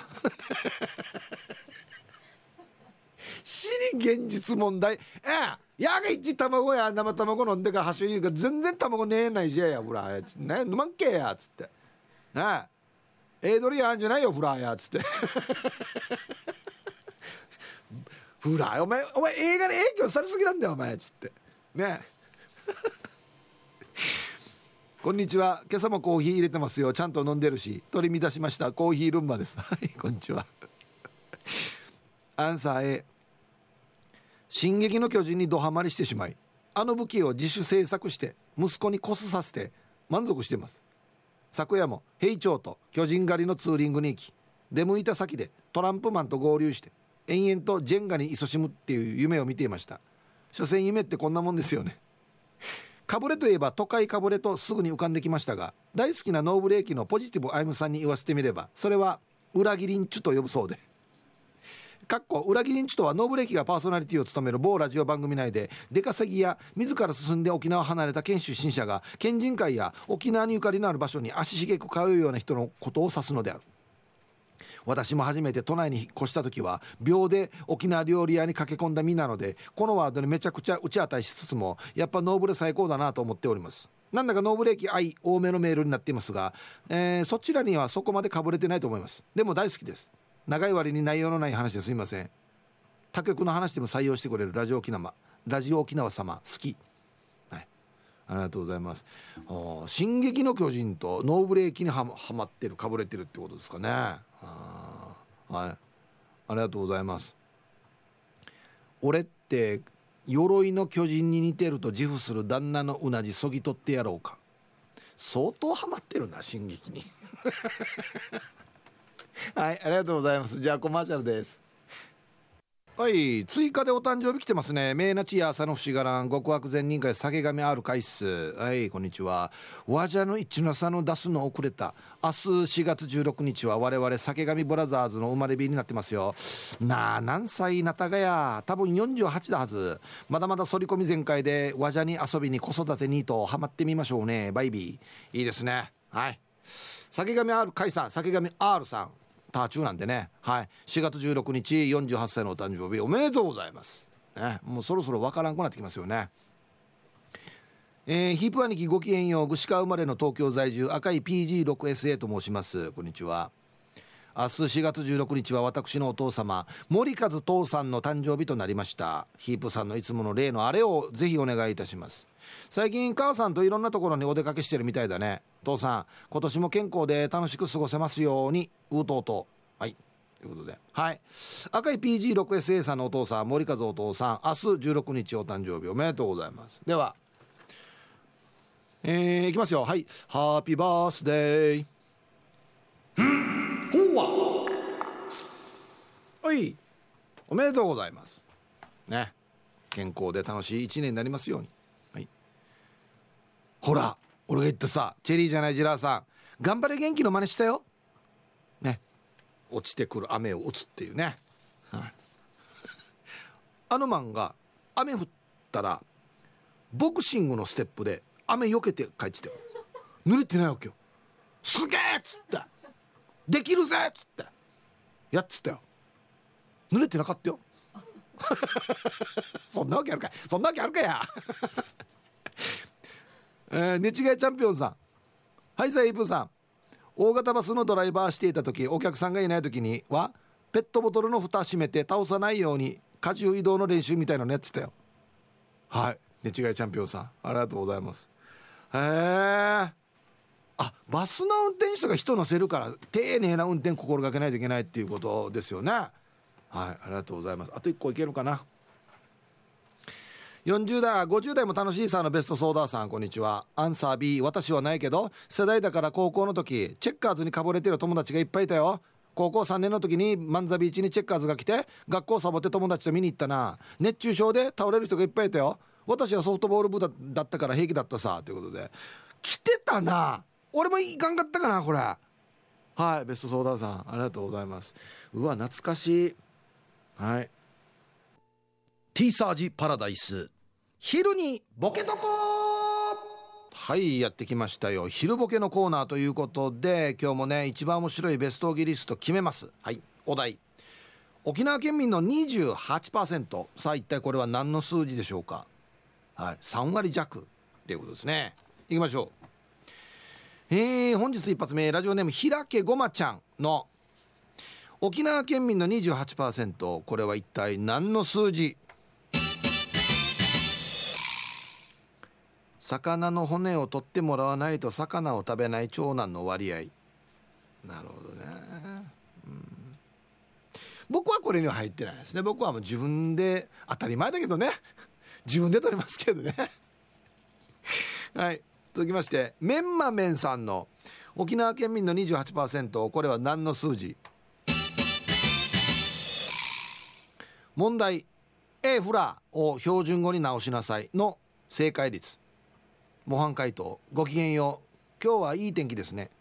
死に現実問題。ええ。やが一卵や生卵飲んでから走りに行く全然卵ねえないじゃやフラーやつね飲まんけやつって。ねえ。エドリアンじゃないよフラーやつって。<laughs> フラーお前お前映画に影響されすぎなんだよお前つって。ね <laughs> こんにちは。今朝もコーヒー入れてますよ。ちゃんと飲んでるし。取り乱しました。コーヒールンバです。はいこんにちは。アンサー A 進撃の巨人にドハマりしてしまいあの武器を自主制作して息子にコスさせて満足しています。昨夜も兵長と巨人狩りのツーリングに行き出向いた先でトランプマンと合流して延々とジェンガに勤しむっていう夢を見ていました。所詮夢ってこんなもんですよね。かぶれといえば都会かぶれとすぐに浮かんできましたが大好きなノーブレーキのポジティブアイムさんに言わせてみればそれは裏切りんちゅと呼ぶそうで。かっこ裏切りんちとはノーブレーキがパーソナリティを務める某ラジオ番組内で出稼ぎや自ら進んで沖縄を離れた県出身者が県人会や沖縄にゆかりのある場所に足しげく通うような人のことを指すのである私も初めて都内に引っ越した時は秒で沖縄料理屋に駆け込んだ身なのでこのワードにめちゃくちゃ打ち当たりしつつもやっぱノーブレ最高だなと思っておりますなんだかノーブレーキ愛多めのメールになっていますが、えー、そちらにはそこまでかぶれてないと思いますでも大好きです長い割に内容のない話ですいません。他局の話でも採用してくれるラジオ沖縄ラジオ沖縄様好き。はい。ありがとうございます「進撃の巨人」とノーブレーキにはまってるかぶれてるってことですかね。はい。ありがとうございます。俺って鎧の巨人に似てると自負する旦那のうなじそぎ取ってやろうか。相当ハマってるな進撃に。はいありがとうございます。じゃあコマーシャルです。はい追加でお誕生日来てますね。名なちや朝の不思議らん極悪善人会酒神ある回数はいこんにちは。わじゃの一の差の出すの遅れた。明日4月16日は我々酒神ブラザーズの生まれ日になってますよ。なあ何歳なたがや。多分48だはず。まだまだ反り込み全開でわじゃに遊びに子育てにとハマってみましょうねバイビー。いいですね。はい。酒神 R 解散酒神 R さんターチューなんでね。はい。4月16日48歳のお誕生日おめでとうございます、ね、もうそろそろわからんくなってきますよね。えー、ヒープ兄貴ごきげんよう串川生まれの東京在住赤い PG6SA と申します。こんにちは。明日4月16日は私のお父様森和父さんの誕生日となりました。ヒープさんのいつもの例のあれをぜひお願いいたします。最近母さんといろんなところにお出かけしてるみたいだね。父さん今年も健康で楽しく過ごせますようにうとうと。はい。ということで。はい。赤い PG6SA さんのお父さん森和お父さん明日16日お誕生日おめでとうございます。ではえー、いきますよ。はい。ハッピーバースデーほうわはい。おめでとうございます。ね。健康で楽しい一年になりますように。はい。ほら俺が言ったさチェリーじゃないジラーさん頑張れ元気の真似したよ。ね。落ちてくる雨を打つっていうね、はい、あの漫画雨降ったらボクシングのステップで雨よけて帰ってたよ。濡れてないわけよ。すげえっつって。できるぜっつって。やっつったよ。濡れてなかったよ。<laughs> そんなわけあるかそんなわけあるかや。えー、寝違いチャンピオンさん。はいさイープさん。大型バスのドライバーしていた時お客さんがいない時にはペットボトルの蓋閉めて倒さないように荷重移動の練習みたいなのやってたよ。はい寝違いチャンピオンさん。ありがとうございます。へえあバスの運転手が人乗せるから丁寧な運転心がけないといけないっていうことですよね。はいありがとうございます。あと1個いけるかな。40代50代も楽しいさのベストソーダーさんこんにちは。アンサー B 私はないけど世代だから高校の時チェッカーズにかぶれてる友達がいっぱいいたよ。高校3年の時にマンザビーチにチェッカーズが来て学校サボって友達と見に行ったな。熱中症で倒れる人がいっぱいいたよ。私はソフトボール部だったから平気だったさ。ということで。来てたな。俺もいかんかったかなこれ。はいベストソーダーさんありがとうございます。うわ懐かしい。はい。ティーサージパラダイス。昼にボケとこはいやってきましたよ。昼ボケのコーナーということで今日もね一番面白いベストギリスト決めます。はい。お題。沖縄県民の28%さあ一体これは何の数字でしょうか？はい。3割弱っていうことですね。いきましょう。えー、本日一発目。ラジオネームひらけごまちゃんの。沖縄県民の28%これは一体何の数字？魚の骨を取ってもらわないと魚を食べない長男の割合。なるほどね、うん、僕はこれには入ってないですね。僕はもう自分で当たり前だけどね。<laughs> 自分で取りますけどね。<laughs> はい。続きましてメンマメンさんの沖縄県民の28%これは何の数字？問題。A フラーを標準語に直しなさいの正解率。模範解答ごきげんよう。今日はいい天気ですね。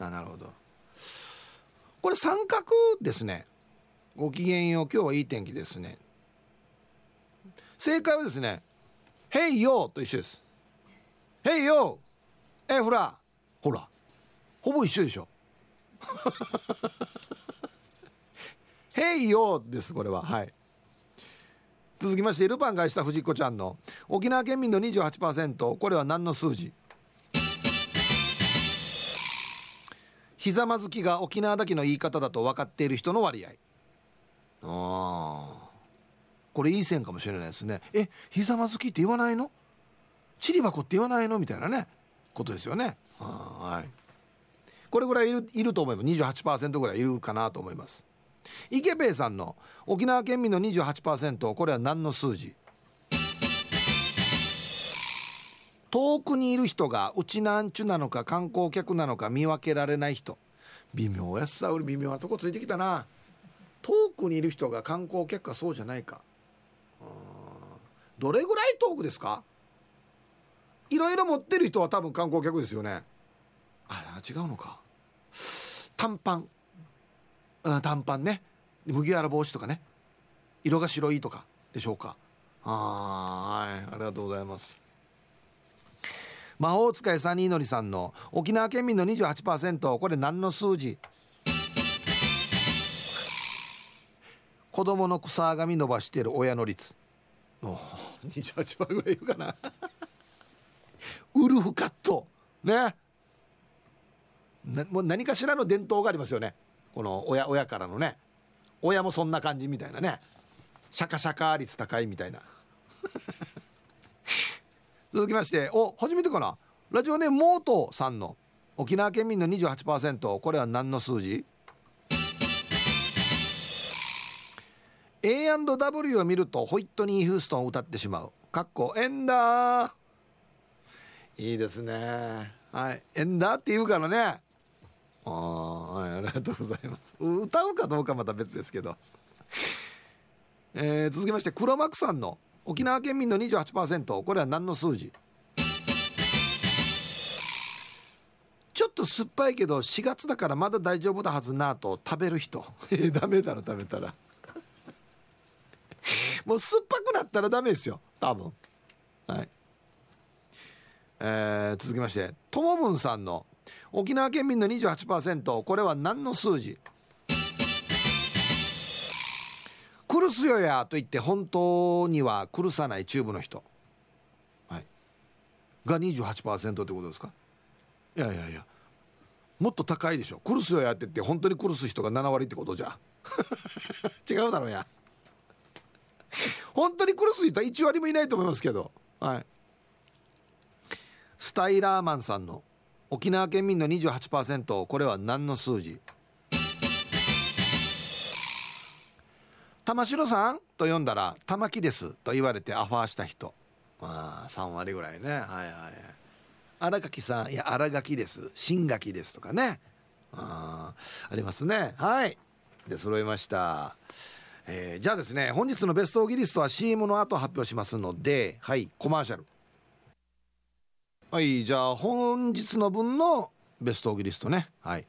あなるほど。これ三角ですね。ごきげんよう今日はいい天気ですね。正解はですね「Hey yo」と一緒です「Hey yo えほら。ほら。ほぼ一緒でしょ「へいよ」ですこれは。はい。続きましてルパンがした藤子ちゃんの。沖縄県民の28%これは何の数字？ひざまずきが沖縄だけの言い方だと分かっている人の割合。ああこれいい線かもしれないですね。えひざまずきって言わないの？ちり箱って言わないの？みたいなね。ことですよね。はい。これぐらいいるいると思います28%ぐらいいるかなと思います。池兵衛さんの沖縄県民の28%これは何の数字？遠くにいる人がうちなんちゅなのか観光客なのか見分けられない人。微妙やさ俺微妙なとこついてきたな。遠くにいる人が観光客かそうじゃないか。どれぐらい遠くですか？いろいろ持ってる人は多分観光客ですよね。あ違うのか。短パン、うん、短パンね。麦わら帽子とかね。色が白いとか。でしょうか。はい。ありがとうございます。魔法使いサニーのりさんの沖縄県民の28%これ何の数字？子供の草髪伸ばしてる親の率。お28%ぐらいいるかな。ウルフカット。ね。なもう何かしらの伝統がありますよね。この親親からのね親もそんな感じみたいなね。シャカシャカ率高いみたいな。<laughs> 続きましてお初めてかな？ラジオネームモートさんの。沖縄県民の28%これは何の数字？A&W を見るとホイットニー・ヒューストンを歌ってしまう。かっこエンダー。いいですね。はい。エンダーって言うからね。ああ、はい、ありがとうございます。歌うかどうかまた別ですけど。えー、続きまして黒幕さんの沖縄県民の28%これは何の数字？ちょっと酸っぱいけど4月だからまだ大丈夫だはずなと。食べる人。<laughs> えダメだろ食べたら。<laughs> もう酸っぱくなったらダメですよ。多分。はい。えー、続きましてともぶんさんの沖縄県民の28%これは何の数字？クルスよや。と言って本当にはクルさないチューブの人、はい、が28%ってことですか？いやいやいや。もっと高いでしょ。クルスよや。って言って本当にクルス人が7割ってことじゃ。<laughs> 違うだろうや。本当にクルス人は1割もいないと思いますけど。はい。スタイラーマンさんの沖縄県民の28%これは何の数字？玉城さんと呼んだら玉木ですと言われてアファーした人。まあ3割ぐらいね。はいはい荒垣さんいや荒垣です。新垣ですとかね。あありますね。はい。で揃いました。えー、じゃあですね本日のベストオギリストは CM の後発表しますのではいコマーシャル。はいじゃあ本日の分のベストオギリストね。はい。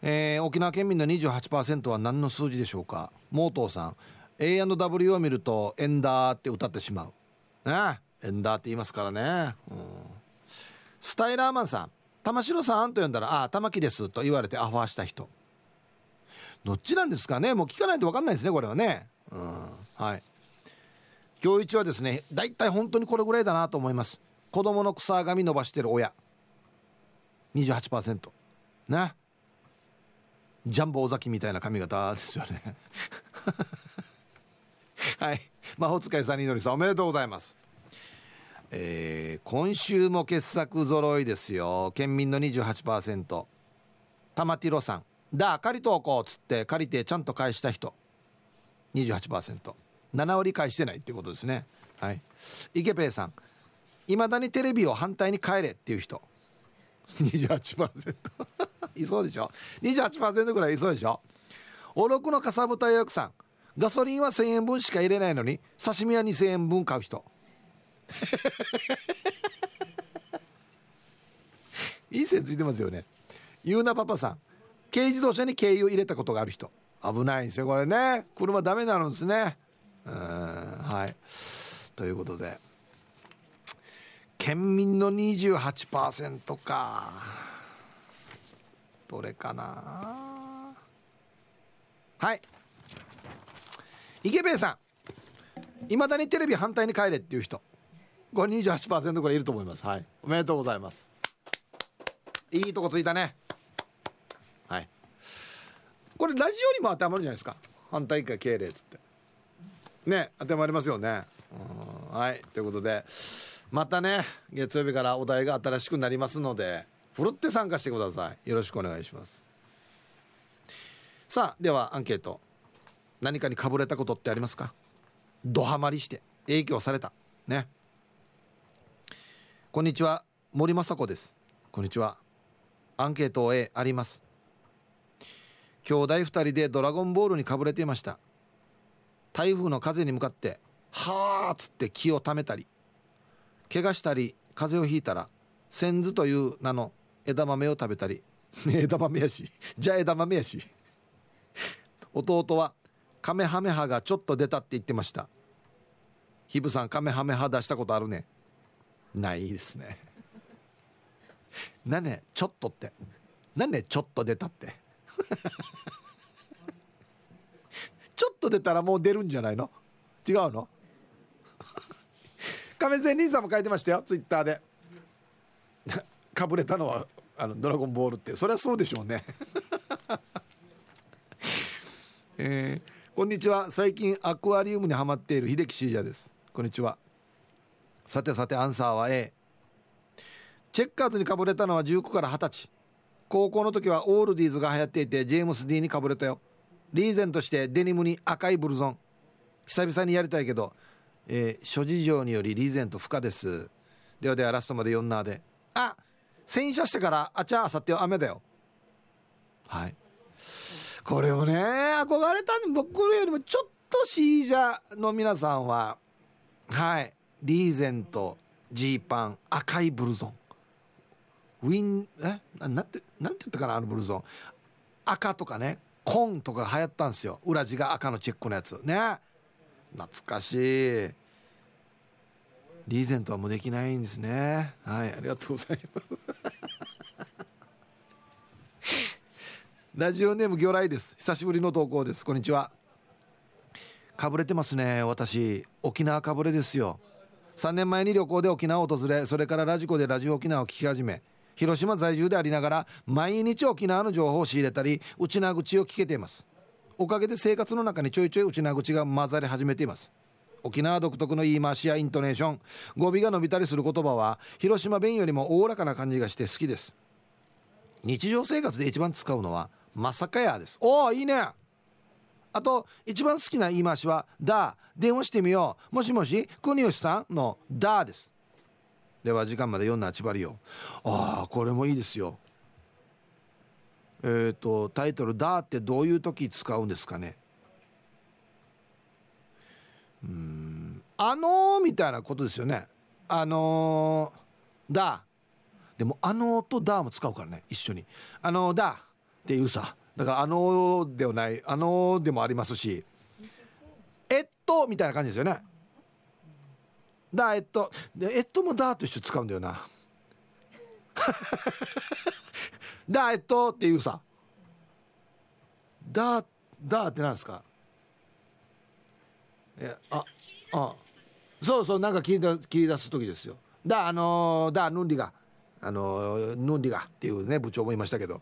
えー、沖縄県民の28%は何の数字でしょうか？モートーさん A&W を見るとエンダーって歌ってしまう。ね。エンダーって言いますからね、うん、スタイラーマンさん。玉城さんと呼んだら「ああ玉木です」と言われてアファーした人。どっちなんですかね？もう聞かないと分かんないですねこれはね。うん。はい。今日一はですね大体本当にこれぐらいだなと思います。子供の草髪伸ばしてる親。28%ねジャンボ尾崎みたいな髪型ですよね。<laughs> はい。魔法使いさんにのりさんおめでとうございます。えー、今週も傑作揃いですよ。県民の28%玉ティロさん。だ借りとこうっつって借りてちゃんと返した人。28%7 割返してないってことですね。はい。池ペイさん。いまだにテレビを反対に帰れっていう人。28%いそうでしょ？28%ぐらいいそうでしょ？おろくのかさぶた予約さん。ガソリンは1000円分しか入れないのに刺身は2000円分買う人。<laughs> いい線ついてますよね。ゆうなパパさん。軽自動車に軽油入れたことがある人。危ないんですよこれね。車ダメなるんですね。うんはい。ということで県民の28%か。どれかな。はい。池兵衛さん。いまだにテレビ反対に帰れっていう人。これ28%ぐらいいると思います。はい。おめでとうございます。いいとこついたね。はい。これラジオにも当てはまるじゃないですか。反対会敬礼っつって。ね当てはまりますよね。はい。ということで。またね月曜日からお題が新しくなりますのでふるって参加してください。よろしくお願いします。さあではアンケート。何かにかぶれたことってありますか？ドハマりして影響された。ね。こんにちは森雅子です。こんにちはアンケート A あります。兄弟2人でドラゴンボールにかぶれていました。台風の風に向かって「はあ」っつって気をためたり怪我したり風邪をひいたら千頭という名の枝豆を食べたり枝豆やしじゃあ枝豆やし。<laughs> 弟はカメハメハがちょっと出たって言ってました。ヒブさんカメハメハ出したことあるね。ないですね。<laughs> 何ねちょっとって。何ねちょっと出たって。<laughs> ちょっと出たらもう出るんじゃないの？違うの？亀仙人さんも書いてましたよツイッターで。<laughs> かぶれたのはあのドラゴンボールって。そりゃそうでしょうね。<laughs> えー、こんにちは。最近アクアリウムにはまっている秀樹シージャです。こんにちは。さてさてアンサーは A チェッカーズにかぶれたのは19から20歳。高校の時はオールディーズが流行っていてジェームス・ディーにかぶれたよ。リーゼントしてデニムに赤いブルゾン。久々にやりたいけど、えー、諸事情によりリーゼント不可です。ではではラストまで4ナーで。あ洗車してからあちゃあさっては雨だよ。はい。これをね憧れたん僕よりもちょっとシージャの皆さんははい。リーゼントジーパン赤いブルゾン。ウィンえなんてなんて言ったかなあのブルゾン。赤とかね紺とか流行ったんですよ。裏地が赤のチェックのやつ。ね。懐かしい。リーゼントはもうできないんですね。はいありがとうございます。<laughs> ラジオネーム魚雷です。久しぶりの投稿です。こんにちは。かぶれてますね私。沖縄かぶれですよ。3年前に旅行で沖縄を訪れそれからラジコでラジオ沖縄を聞き始め広島在住でありながら毎日沖縄の情報を仕入れたり内縄口を聞けています。おかげで生活の中にちょいちょい内縄口が混ざり始めています。沖縄独特の言い回しやイントネーション。語尾が伸びたりする言葉は広島弁よりもおおらかな感じがして好きです。日常生活で一番使うのはまさかやです。おおいいね。あと一番好きな言い回しは「だ」電話してみよう。もしもし国吉さんの「だ」です。では時間まで読んだ千葉りよああこれもいいですよ。えっ、ー、とタイトル「だ」ってどういう時使うんですかね？うんあのー、みたいなことですよね。あのー、だでもあのーとだも使うからね一緒に。あのー、だっていうさだからあのー、ではないあのー、でもありますしえっとみたいな感じですよね。だえっと。でえっともだと一緒使うんだよな。だえっとっていうさ。だだってなんですか？えああ。そうそうなんか切り出切り出す時ですよ。だあのー、だヌンリが。あのー、ヌンリが。っていうね部長もいましたけど。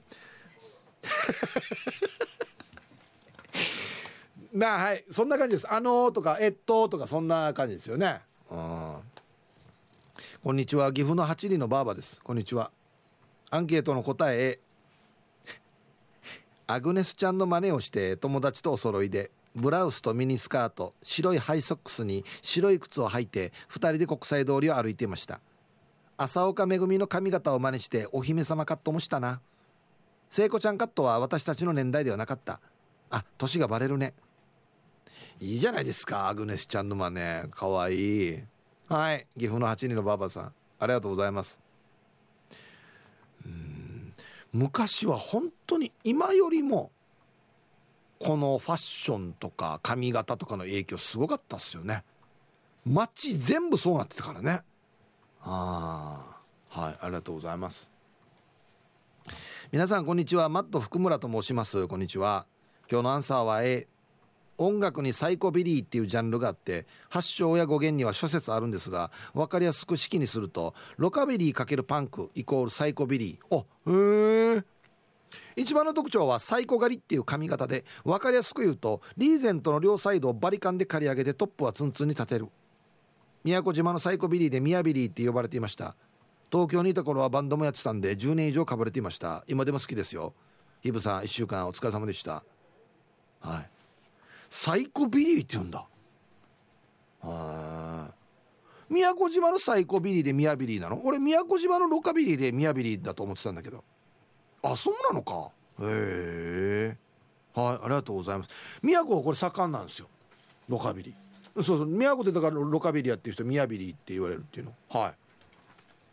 <laughs> まあはい。そんな感じです。あのー、とかえっととかそんな感じですよね。うん。こんにちは。岐阜の八里のばあばです。こんにちは。アンケートの答えアグネスちゃんの真似をして友達とお揃いでブラウスとミニスカート白いハイソックスに白い靴を履いて2人で国際通りを歩いていました。朝岡めぐみの髪型を真似してお姫様カットもしたな。聖子ちゃんカットは私たちの年代ではなかった。あ年がバレるね。いいじゃないですかアグネスちゃんの真似。かわいい。はい岐阜の8人のばあばさんありがとうございます。昔は本当に今よりもこのファッションとか髪型とかの影響すごかったっすよね。街全部そうなってたからね。ああはいありがとうございます。皆さんこんにちは。マット福村と申します。こんにちは。今日のアンサーは A 音楽にサイコビリーっていうジャンルがあって発祥や語源には諸説あるんですが分かりやすく式にするとロカビリー×パンクイコールサイコビリー。おへえ一番の特徴はサイコ刈りっていう髪型で分かりやすく言うとリーゼントの両サイドをバリカンで刈り上げてトップはツンツンに立てる。宮古島のサイコビリーでミヤビリーって呼ばれていました。東京にいた頃はバンドもやってたんで10年以上かぶれていました。今でも好きですよ。ヒブさん1週間お疲れ様でした。はい。サイコビリーって言うんだ。はい宮古島のサイコビリーでミヤビリーなの？俺宮古島のロカビリーでミヤビリーだと思ってたんだけど。あそうなのか？へえはいありがとうございます。宮古はこれ盛んなんですよ。ロカビリー。そうそう宮古でだからロカビリーやっていう人ミヤビリーって言われるっていうの。はい